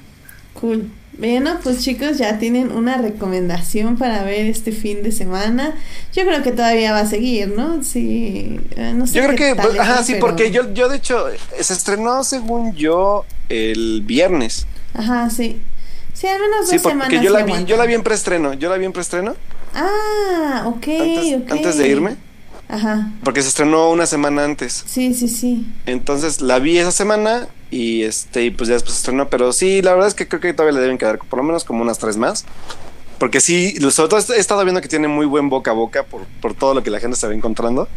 Cool. Bueno, pues chicos, ya tienen una recomendación para ver este fin de semana. Yo creo que todavía va a seguir, ¿no? Sí, eh, no sé. Yo creo que, pues, ajá, sí, porque yo, yo de hecho, se estrenó según yo el viernes. Ajá, sí. Sí, al menos dos sí, porque yo la vi, yo la vi en preestreno, yo la vi en preestreno. Ah, ok, antes, ok. Antes de irme. Ajá. Porque se estrenó una semana antes. Sí, sí, sí. Entonces la vi esa semana y este pues ya después estrenó. Pero sí, la verdad es que creo que todavía le deben quedar por lo menos como unas tres más. Porque sí, sobre todo he estado viendo que tiene muy buen boca a boca por, por todo lo que la gente se va encontrando.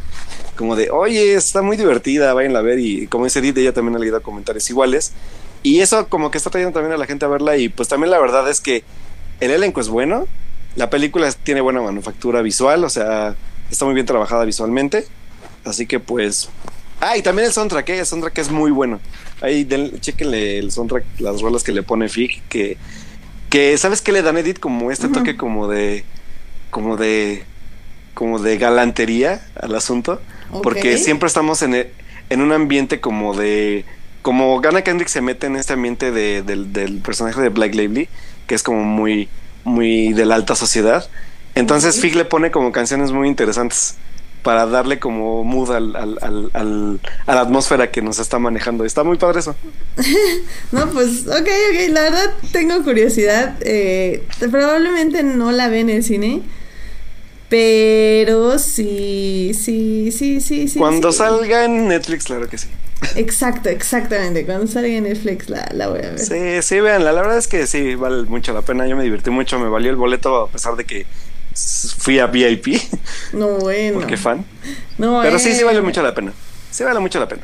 Como de, oye, está muy divertida, vayan a ver. Y como dice Edith, ella también ha leído comentarios iguales. Y eso como que está trayendo también a la gente a verla. Y pues también la verdad es que el elenco es bueno. La película tiene buena manufactura visual, o sea, Está muy bien trabajada visualmente. Así que pues. Ah, y también el soundtrack, ¿eh? el soundtrack es muy bueno. Ahí den, chequenle el soundtrack, las rolas que le pone Fig, que, que ¿sabes qué le dan Edit? Como este toque como de, como de, como de galantería al asunto. Porque siempre estamos en, en un ambiente como de, como Gana Kendrick se mete en este ambiente de, del, del personaje de Black Lively, que es como muy, muy de la alta sociedad. Entonces Fig le pone como canciones muy interesantes para darle como mood al, al, al, a la atmósfera que nos está manejando. Está muy padre eso. no, pues, ok, ok, la verdad tengo curiosidad. Eh, probablemente no la ve en el cine. Pero sí, sí, sí, sí, sí. Cuando salga en Netflix, claro que sí. Exacto, exactamente. Cuando salga en Netflix la, la voy a ver. Sí, sí, véanla. La verdad es que sí, vale mucho la pena. Yo me divertí mucho, me valió el boleto a pesar de que fui a VIP. No, bueno. Porque fan. No, Pero sí, sí vale mucho la pena. Sí vale mucho la pena.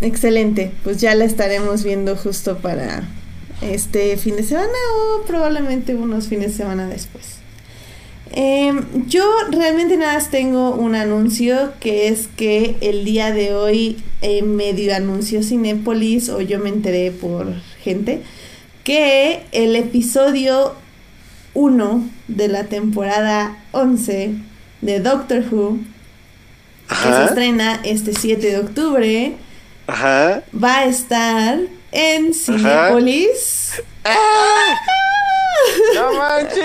Excelente. Pues ya la estaremos viendo justo para este fin de semana o probablemente unos fines de semana después. Em, yo realmente nada más tengo un anuncio que es que el día de hoy eh, medio anunció Cinépolis o yo me enteré por gente que el episodio 1 de la temporada 11 de Doctor Who, que se estrena este 7 de octubre, va a estar en Cinepolis. ¡Ah! ¡No manches!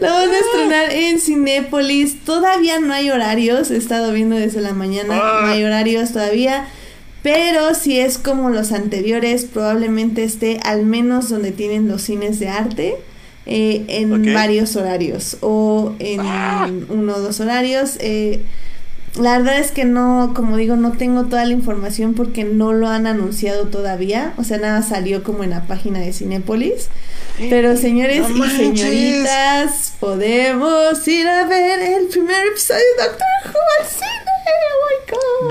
Lo van a estrenar en Cinépolis. Todavía no hay horarios. He estado viendo desde la mañana. Ah. No hay horarios todavía. Pero si es como los anteriores, probablemente esté al menos donde tienen los cines de arte. Eh, en varios horarios o en ah. uno o dos horarios. Eh, la verdad es que no, como digo, no tengo toda la información porque no lo han anunciado todavía. O sea, nada salió como en la página de Cinepolis. Pero señores y señoritas, podemos ir a ver el primer episodio de Doctor Who al cine.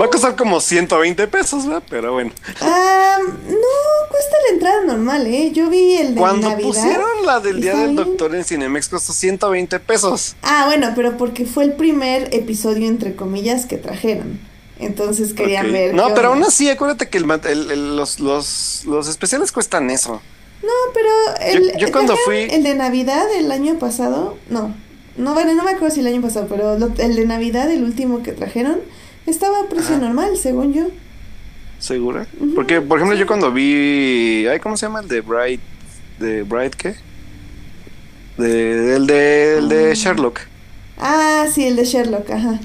Va a costar como 120 pesos, ¿verdad? Pero bueno. Ah, no, cuesta la entrada normal, ¿eh? Yo vi el de Cuando Navidad. pusieron la del Día del bien. Doctor en Cinemex costó 120 pesos. Ah, bueno, pero porque fue el primer episodio, entre comillas, que trajeron. Entonces querían Ok. ver. No, pero onda. aún así, acuérdate que el el- el- los, los, los especiales cuestan eso. No, pero el, Yo- yo cuando fui- el de Navidad del año pasado, no, no, bueno, no me acuerdo si el año pasado, pero lo- el de Navidad, el último que trajeron, estaba a precio normal, según yo. ¿Segura? Porque, por ejemplo, yo cuando vi. Ay, ¿Cómo se llama? El de Bright. ¿De Bright qué? De, el de, el de Mm. Sherlock. Ah, sí, el de Sherlock, ajá.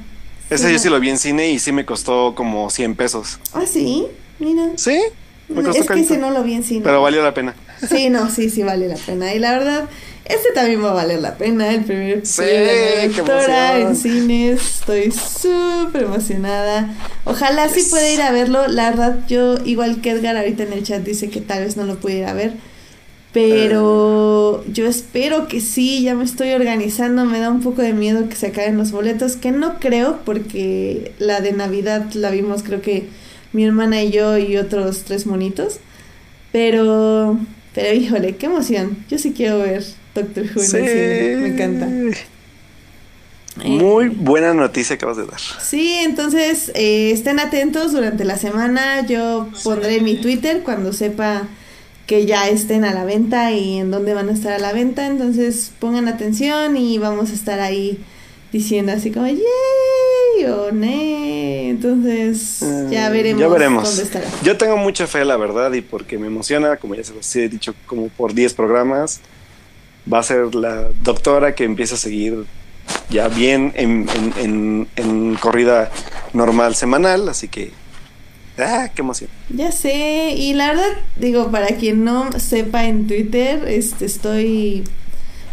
Ese Sí, yo sí lo vi en cine y sí me costó como 100 pesos. Ah, sí, mira. ¿Sí? Me costó Es que ese no lo vi en cine. Pero valió la pena. Sí, no, sí, sí vale la pena. Y la verdad, este también va a valer la pena. El primer episodio Sí, de en cines. Estoy súper emocionada. Ojalá sí pueda ir a verlo. La verdad, yo, igual que Edgar ahorita en el chat dice que tal vez no lo puede ir a ver. Pero yo espero que sí, ya me estoy organizando, me da un poco de miedo que se acaben los boletos, que no creo porque la de Navidad la vimos creo que mi hermana y yo y otros tres monitos. Pero, pero híjole, qué emoción. Yo sí quiero ver Doctor Who en Sí. el cine, me encanta. Muy Eh, buena noticia acabas de dar. Sí, entonces eh, estén atentos durante la semana. Yo pondré en mi Twitter cuando sepa que ya estén a la venta y en dónde van a estar a la venta. Entonces pongan atención y vamos a estar ahí diciendo así como ¡Yay! o ¡Nee! Entonces ya Eh, veremos, Ya veremos. dónde estará. Yo tengo mucha fe, la verdad, y porque me emociona, como ya se los he dicho, como por 10 programas, va a ser la doctora que empieza a seguir ya bien en, en- en- corrida normal semanal, así que... ¡Ah, qué emoción! Ya sé, y la verdad, digo, para quien no sepa en Twitter, este estoy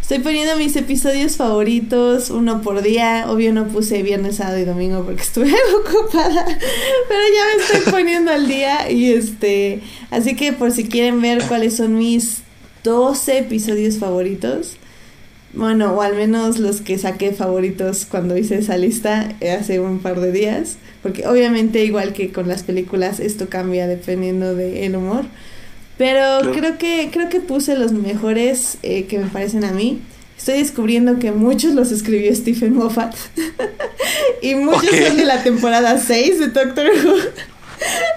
estoy poniendo mis episodios favoritos uno por día. Obvio no puse viernes, sábado y domingo porque estuve ocupada, pero ya me estoy poniendo al día y este, así que por si quieren ver cuáles son mis 12 episodios favoritos, bueno, o al menos los que saqué favoritos cuando hice esa lista eh, hace un par de días, porque obviamente igual que con las películas esto cambia dependiendo del humor, pero creo que creo que puse los mejores eh, que me parecen a mí. Estoy descubriendo que muchos los escribió Stephen Moffat y muchos Ok. son de la temporada 6 de Doctor Who.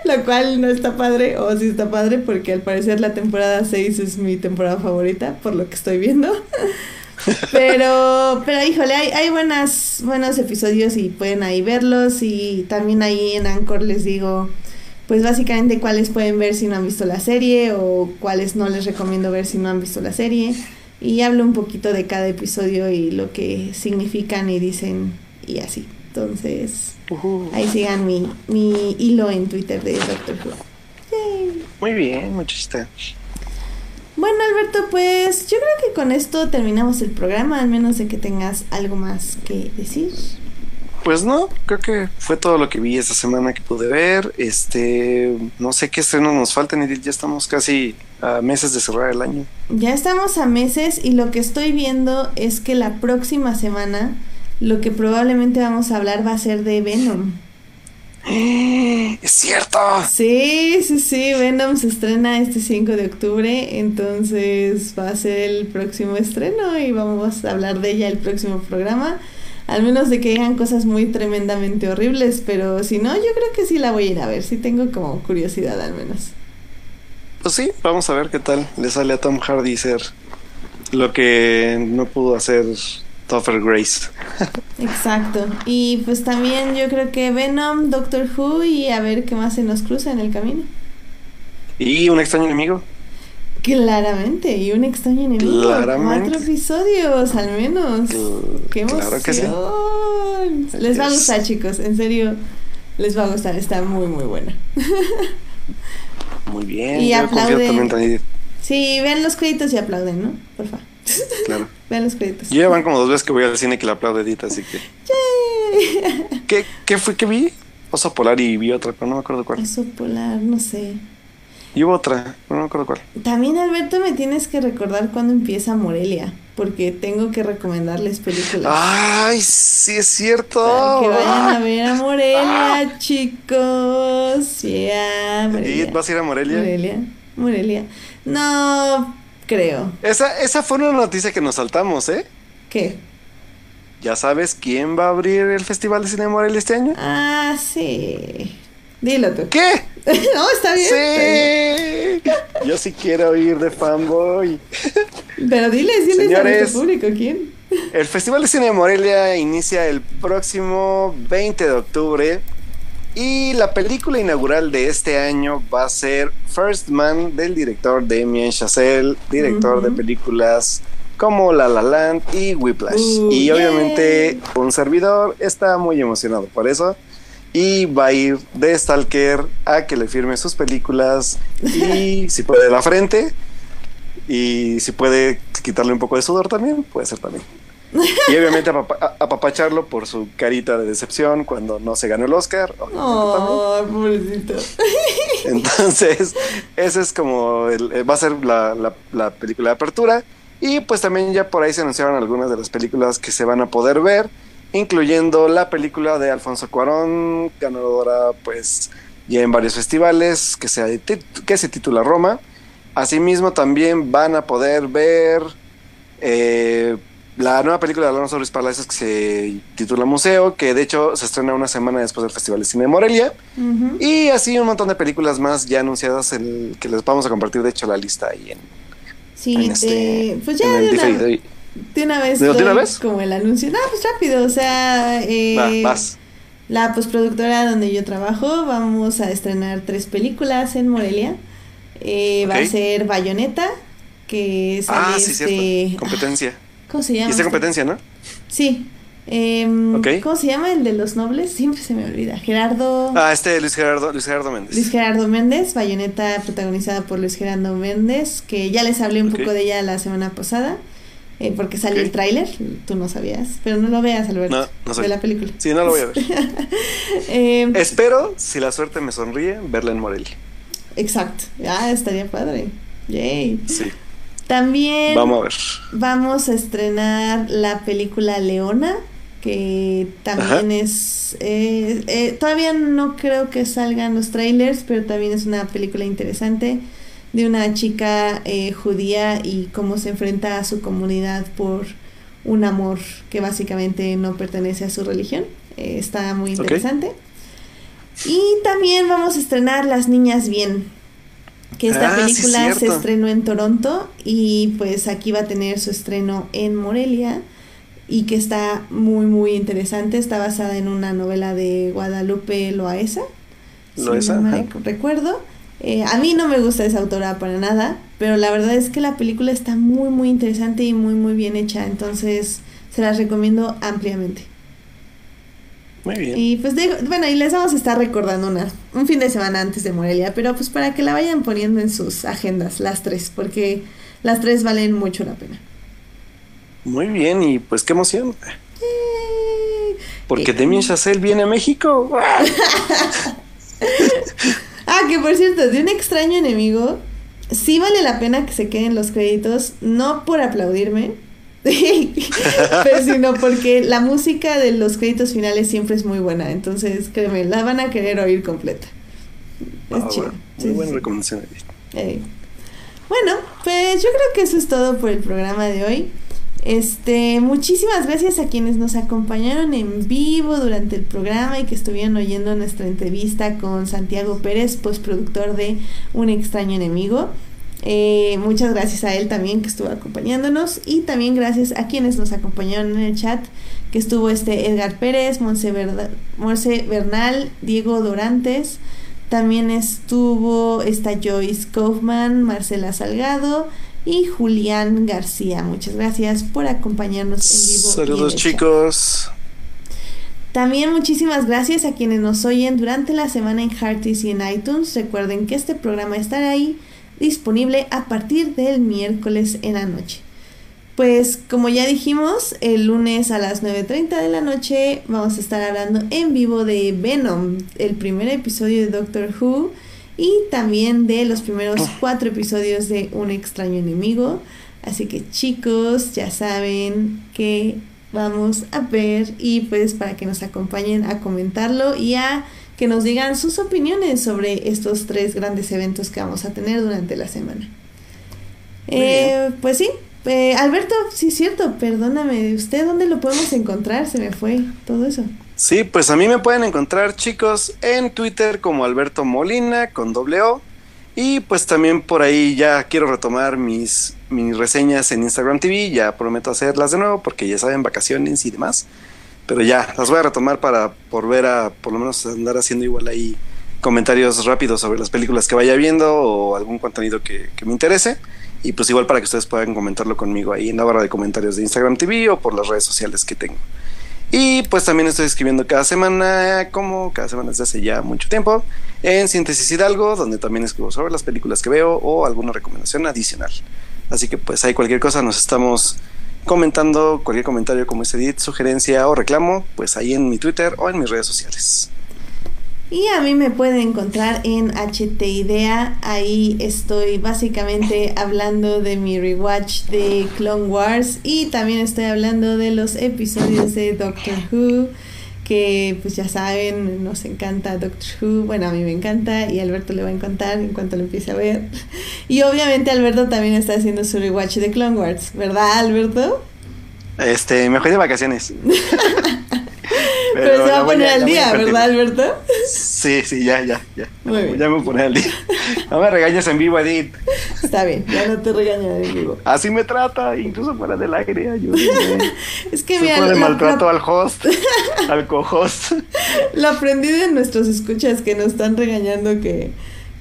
Lo cual no está padre, o sí está padre, porque al parecer la temporada 6 es mi temporada favorita, por lo que estoy viendo. Pero, pero híjole, hay, hay buenas, buenos episodios y pueden ahí verlos. Y también ahí en Anchor les digo, pues básicamente cuáles pueden ver si no han visto la serie o cuáles no les recomiendo ver si no han visto la serie. Y hablo un poquito de cada episodio y lo que significan y dicen y así. Entonces, ahí sigan mi, mi hilo en Twitter de Doctor Who. Yay. Muy bien, muchachita. Bueno, Alberto, pues yo creo que con esto terminamos el programa, al menos de que tengas algo más que decir. Pues no, creo que fue todo lo que vi esta semana que pude ver. Este, no sé qué estrenos nos faltan, Edith. Ya estamos casi a meses de cerrar el año. Ya estamos a meses y lo que estoy viendo es que la próxima semana lo que probablemente vamos a hablar va a ser de Venom. ¡Es cierto! Sí, sí, sí, Venom se estrena este 5 de octubre, entonces va a ser el próximo estreno y vamos a hablar de ella el próximo programa. Al menos de que digan cosas muy tremendamente horribles, pero si no, yo creo que sí la voy a ir a ver, sí tengo como curiosidad al menos. Pues sí, vamos a ver qué tal le sale a Tom Hardy ser lo que no pudo hacer Topher Grace. Exacto. Y pues también yo creo que Venom, Doctor Who y a ver qué más se nos cruza en el camino. Y un extraño enemigo. Claramente, y un extraño enemigo. Claramente. Cuatro episodios al menos. Cl- ¡Qué emoción! claro que sí. Les va a gustar, chicos. En serio, les va a gustar. Está muy, muy buena. Muy bien. Y yo aplauden. también Sí, vean los créditos y aplauden, ¿no? Por favor. claro. Vean los créditos. Yo ya van como dos veces que voy al cine que le aplaude Edith, así que. Yay. ¿Qué, qué fue que vi? Oso Polar y vi otra, pero no me acuerdo cuál. Oso polar, no sé. Y hubo otra, no me acuerdo cuál. También, Alberto, me tienes que recordar cuándo empieza Morelia, porque tengo que recomendarles películas. ¡Ay, sí es cierto! Para que vayan a ver a Morelia, chicos. Yeah, ¿Y vas a ir a Morelia? Morelia, Morelia. No creo. Esa, esa fue una noticia que nos saltamos, ¿eh? ¿Qué? ¿Ya sabes quién va a abrir el Festival de Cine Morelia este año? Ah, sí. Dilo tú. ¿Qué? no, está bien. Sí. Yo sí quiero ir de fanboy. Pero dile, dile Señores, a público quién. El Festival de Cine de Morelia inicia el próximo 20 de octubre y la película inaugural de este año va a ser First Man del director Damien Chazelle, director de películas como La La Land y Whiplash. Uh, y obviamente un servidor está muy emocionado por eso y va a ir de Stalker a que le firme sus películas y si puede la frente y si puede quitarle un poco de sudor también, puede ser también. Y obviamente apapacharlo por su carita de decepción cuando no se ganó el Oscar. Oh, Entonces, ese es como, el, va a ser la, la película de apertura. Y pues también ya por ahí se anunciaron algunas de las películas que se van a poder ver incluyendo la película de Alfonso Cuarón, ganadora pues ya en varios festivales, que se, que se titula Roma. Asimismo también van a poder ver eh, la nueva película de Alonso Ruiz Palacios que se titula Museo, que de hecho se estrena una semana después del Festival de Cine de Morelia. Y así un montón de películas más ya anunciadas que les vamos a compartir, de hecho, la lista ahí en, sí, este, pues ya de una vez. ¿De, una vez? Como el anuncio. No, pues rápido, o sea. Eh, La postproductora donde yo trabajo, vamos a estrenar tres películas en Morelia. Eh, Va a ser Bayonetta, que es Ah, sí. Este, competencia. ¿Cómo se llama? Y esta competencia, ¿no? Sí. Eh, ¿Cómo se llama el de los nobles? Siempre se me olvida. Gerardo. Ah, este Luis Gerardo, Luis Gerardo Méndez. Luis Gerardo Méndez, Bayonetta protagonizada por Luis Gerardo Méndez, que ya les hablé un poco de ella la semana pasada. Eh, porque salió el tráiler, tú no sabías, pero no lo veas, Alberto, no, no de la película. Sí, no lo voy a ver. eh, Espero, si la suerte me sonríe, verla en Morelia. Exacto, ah, estaría padre. Yay. Sí. También vamos a ver. Vamos a estrenar la película Leona, que también es eh, eh, todavía no creo que salgan los trailers, pero también es una película interesante de una chica eh, judía y cómo se enfrenta a su comunidad por un amor que básicamente no pertenece a su religión. Está muy interesante. Y también vamos a estrenar Las Niñas Bien, que esta ah, película se estrenó en Toronto y pues aquí va a tener su estreno en Morelia y que está muy muy interesante. Está basada en una novela de Guadalupe Loaesa. Loaesa. recuerdo. Eh, a mí no me gusta esa autora para nada, pero la verdad es que la película está muy, muy interesante y muy, muy bien hecha, entonces se las recomiendo ampliamente. Muy bien. Y pues bueno, y les vamos a estar recordando una, un fin de semana antes de Morelia, pero pues para que la vayan poniendo en sus agendas, las tres, porque las tres valen mucho la pena. Muy bien, y pues qué emoción. Porque Demi Chazelle viene a México. Ah, que por cierto, de un extraño enemigo, sí vale la pena que se queden los créditos, no por aplaudirme, pero sino porque la música de los créditos finales siempre es muy buena, entonces créeme, la van a querer oír completa. Es ah, chido. Muy buena recomendación. Bueno, pues yo creo que eso es todo por el programa de hoy. Este, muchísimas gracias a quienes nos acompañaron en vivo durante el programa y que estuvieron oyendo nuestra entrevista con Santiago Pérez, postproductor de Un extraño enemigo. Eh, muchas gracias a él también que estuvo acompañándonos y también gracias a quienes nos acompañaron en el chat, que estuvo este Edgar Pérez, Monse, Bernal, Diego Dorantes, también estuvo esta Joyce Kaufman, Marcela Salgado, y Julián García. Muchas gracias por acompañarnos en vivo. Saludos chicos. También muchísimas gracias a quienes nos oyen durante la semana en Hearties y en iTunes. Recuerden que este programa estará ahí disponible a partir del miércoles en la noche. Pues como ya dijimos, el lunes a las 9.30 de la noche vamos a estar hablando en vivo de Venom, el primer episodio de Doctor Who y también de los primeros cuatro episodios de Un extraño enemigo. Así que chicos, ya saben que vamos a ver y pues para que nos acompañen a comentarlo y a que nos digan sus opiniones sobre estos tres grandes eventos que vamos a tener durante la semana. Eh, pues sí, eh, Alberto, sí es cierto, perdóname, ¿usted dónde lo podemos encontrar? Se me fue todo eso. Sí, pues a mí me pueden encontrar chicos en Twitter como Alberto Molina con doble O y pues también por ahí ya quiero retomar mis, mis reseñas en Instagram TV, ya prometo hacerlas de nuevo porque ya saben vacaciones y demás pero ya, las voy a retomar para volver a por lo menos andar haciendo igual ahí comentarios rápidos sobre las películas que vaya viendo o algún contenido que, me interese. Y pues igual para que ustedes puedan comentarlo conmigo ahí en la barra de comentarios de Instagram TV o por las redes sociales que tengo. Y pues también estoy escribiendo cada semana, como cada semana desde hace ya mucho tiempo, en Síntesis Hidalgo, donde también escribo sobre las películas que veo o alguna recomendación adicional. Así que pues hay cualquier cosa, nos estamos comentando cualquier comentario como ese edit, sugerencia o reclamo, pues ahí en mi Twitter o en mis redes sociales. Y a mí me pueden encontrar en HT Idea. Ahí estoy básicamente hablando de mi rewatch de Clone Wars y también estoy hablando de los episodios de Doctor Who que pues ya saben, nos encanta Doctor Who, bueno, a mí me encanta y a Alberto le va a encantar en cuanto lo empiece a ver. Y obviamente Alberto también está haciendo su rewatch de Clone Wars, ¿verdad Alberto? Este, me fui de vacaciones. Pero, se va a poner al día, ¿verdad, Alberto? Sí, sí, ya, ya, ya. Ya me voy a al día. No me regañes en vivo, Edith. Está bien, ya no te regaño en vivo. Así me trata, incluso fuera del aire, ayúdame. es que mira. de maltrato al host, al co-host. Lo aprendí de nuestros escuchas que nos están regañando que.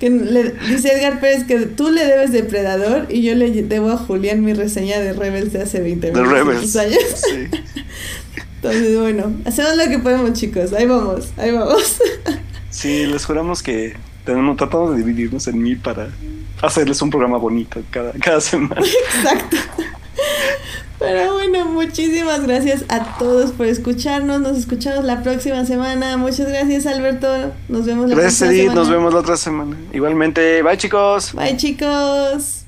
Que le, dice Edgar Pérez que tú le debes Depredador y yo le debo a Julián mi reseña de Rebels de hace 20 de Rebels. años. Sí. Entonces, bueno, hacemos lo que podemos, chicos. Ahí vamos, ahí vamos. Sí, les juramos que tenemos, tratamos de dividirnos en mí para hacerles un programa bonito cada, cada semana. Exacto. Pero bueno, muchísimas gracias a todos por escucharnos. Nos escuchamos la próxima semana. Muchas gracias, Alberto. Nos vemos la próxima semana. Nos vemos la otra semana. Igualmente. Bye, chicos. Bye, chicos.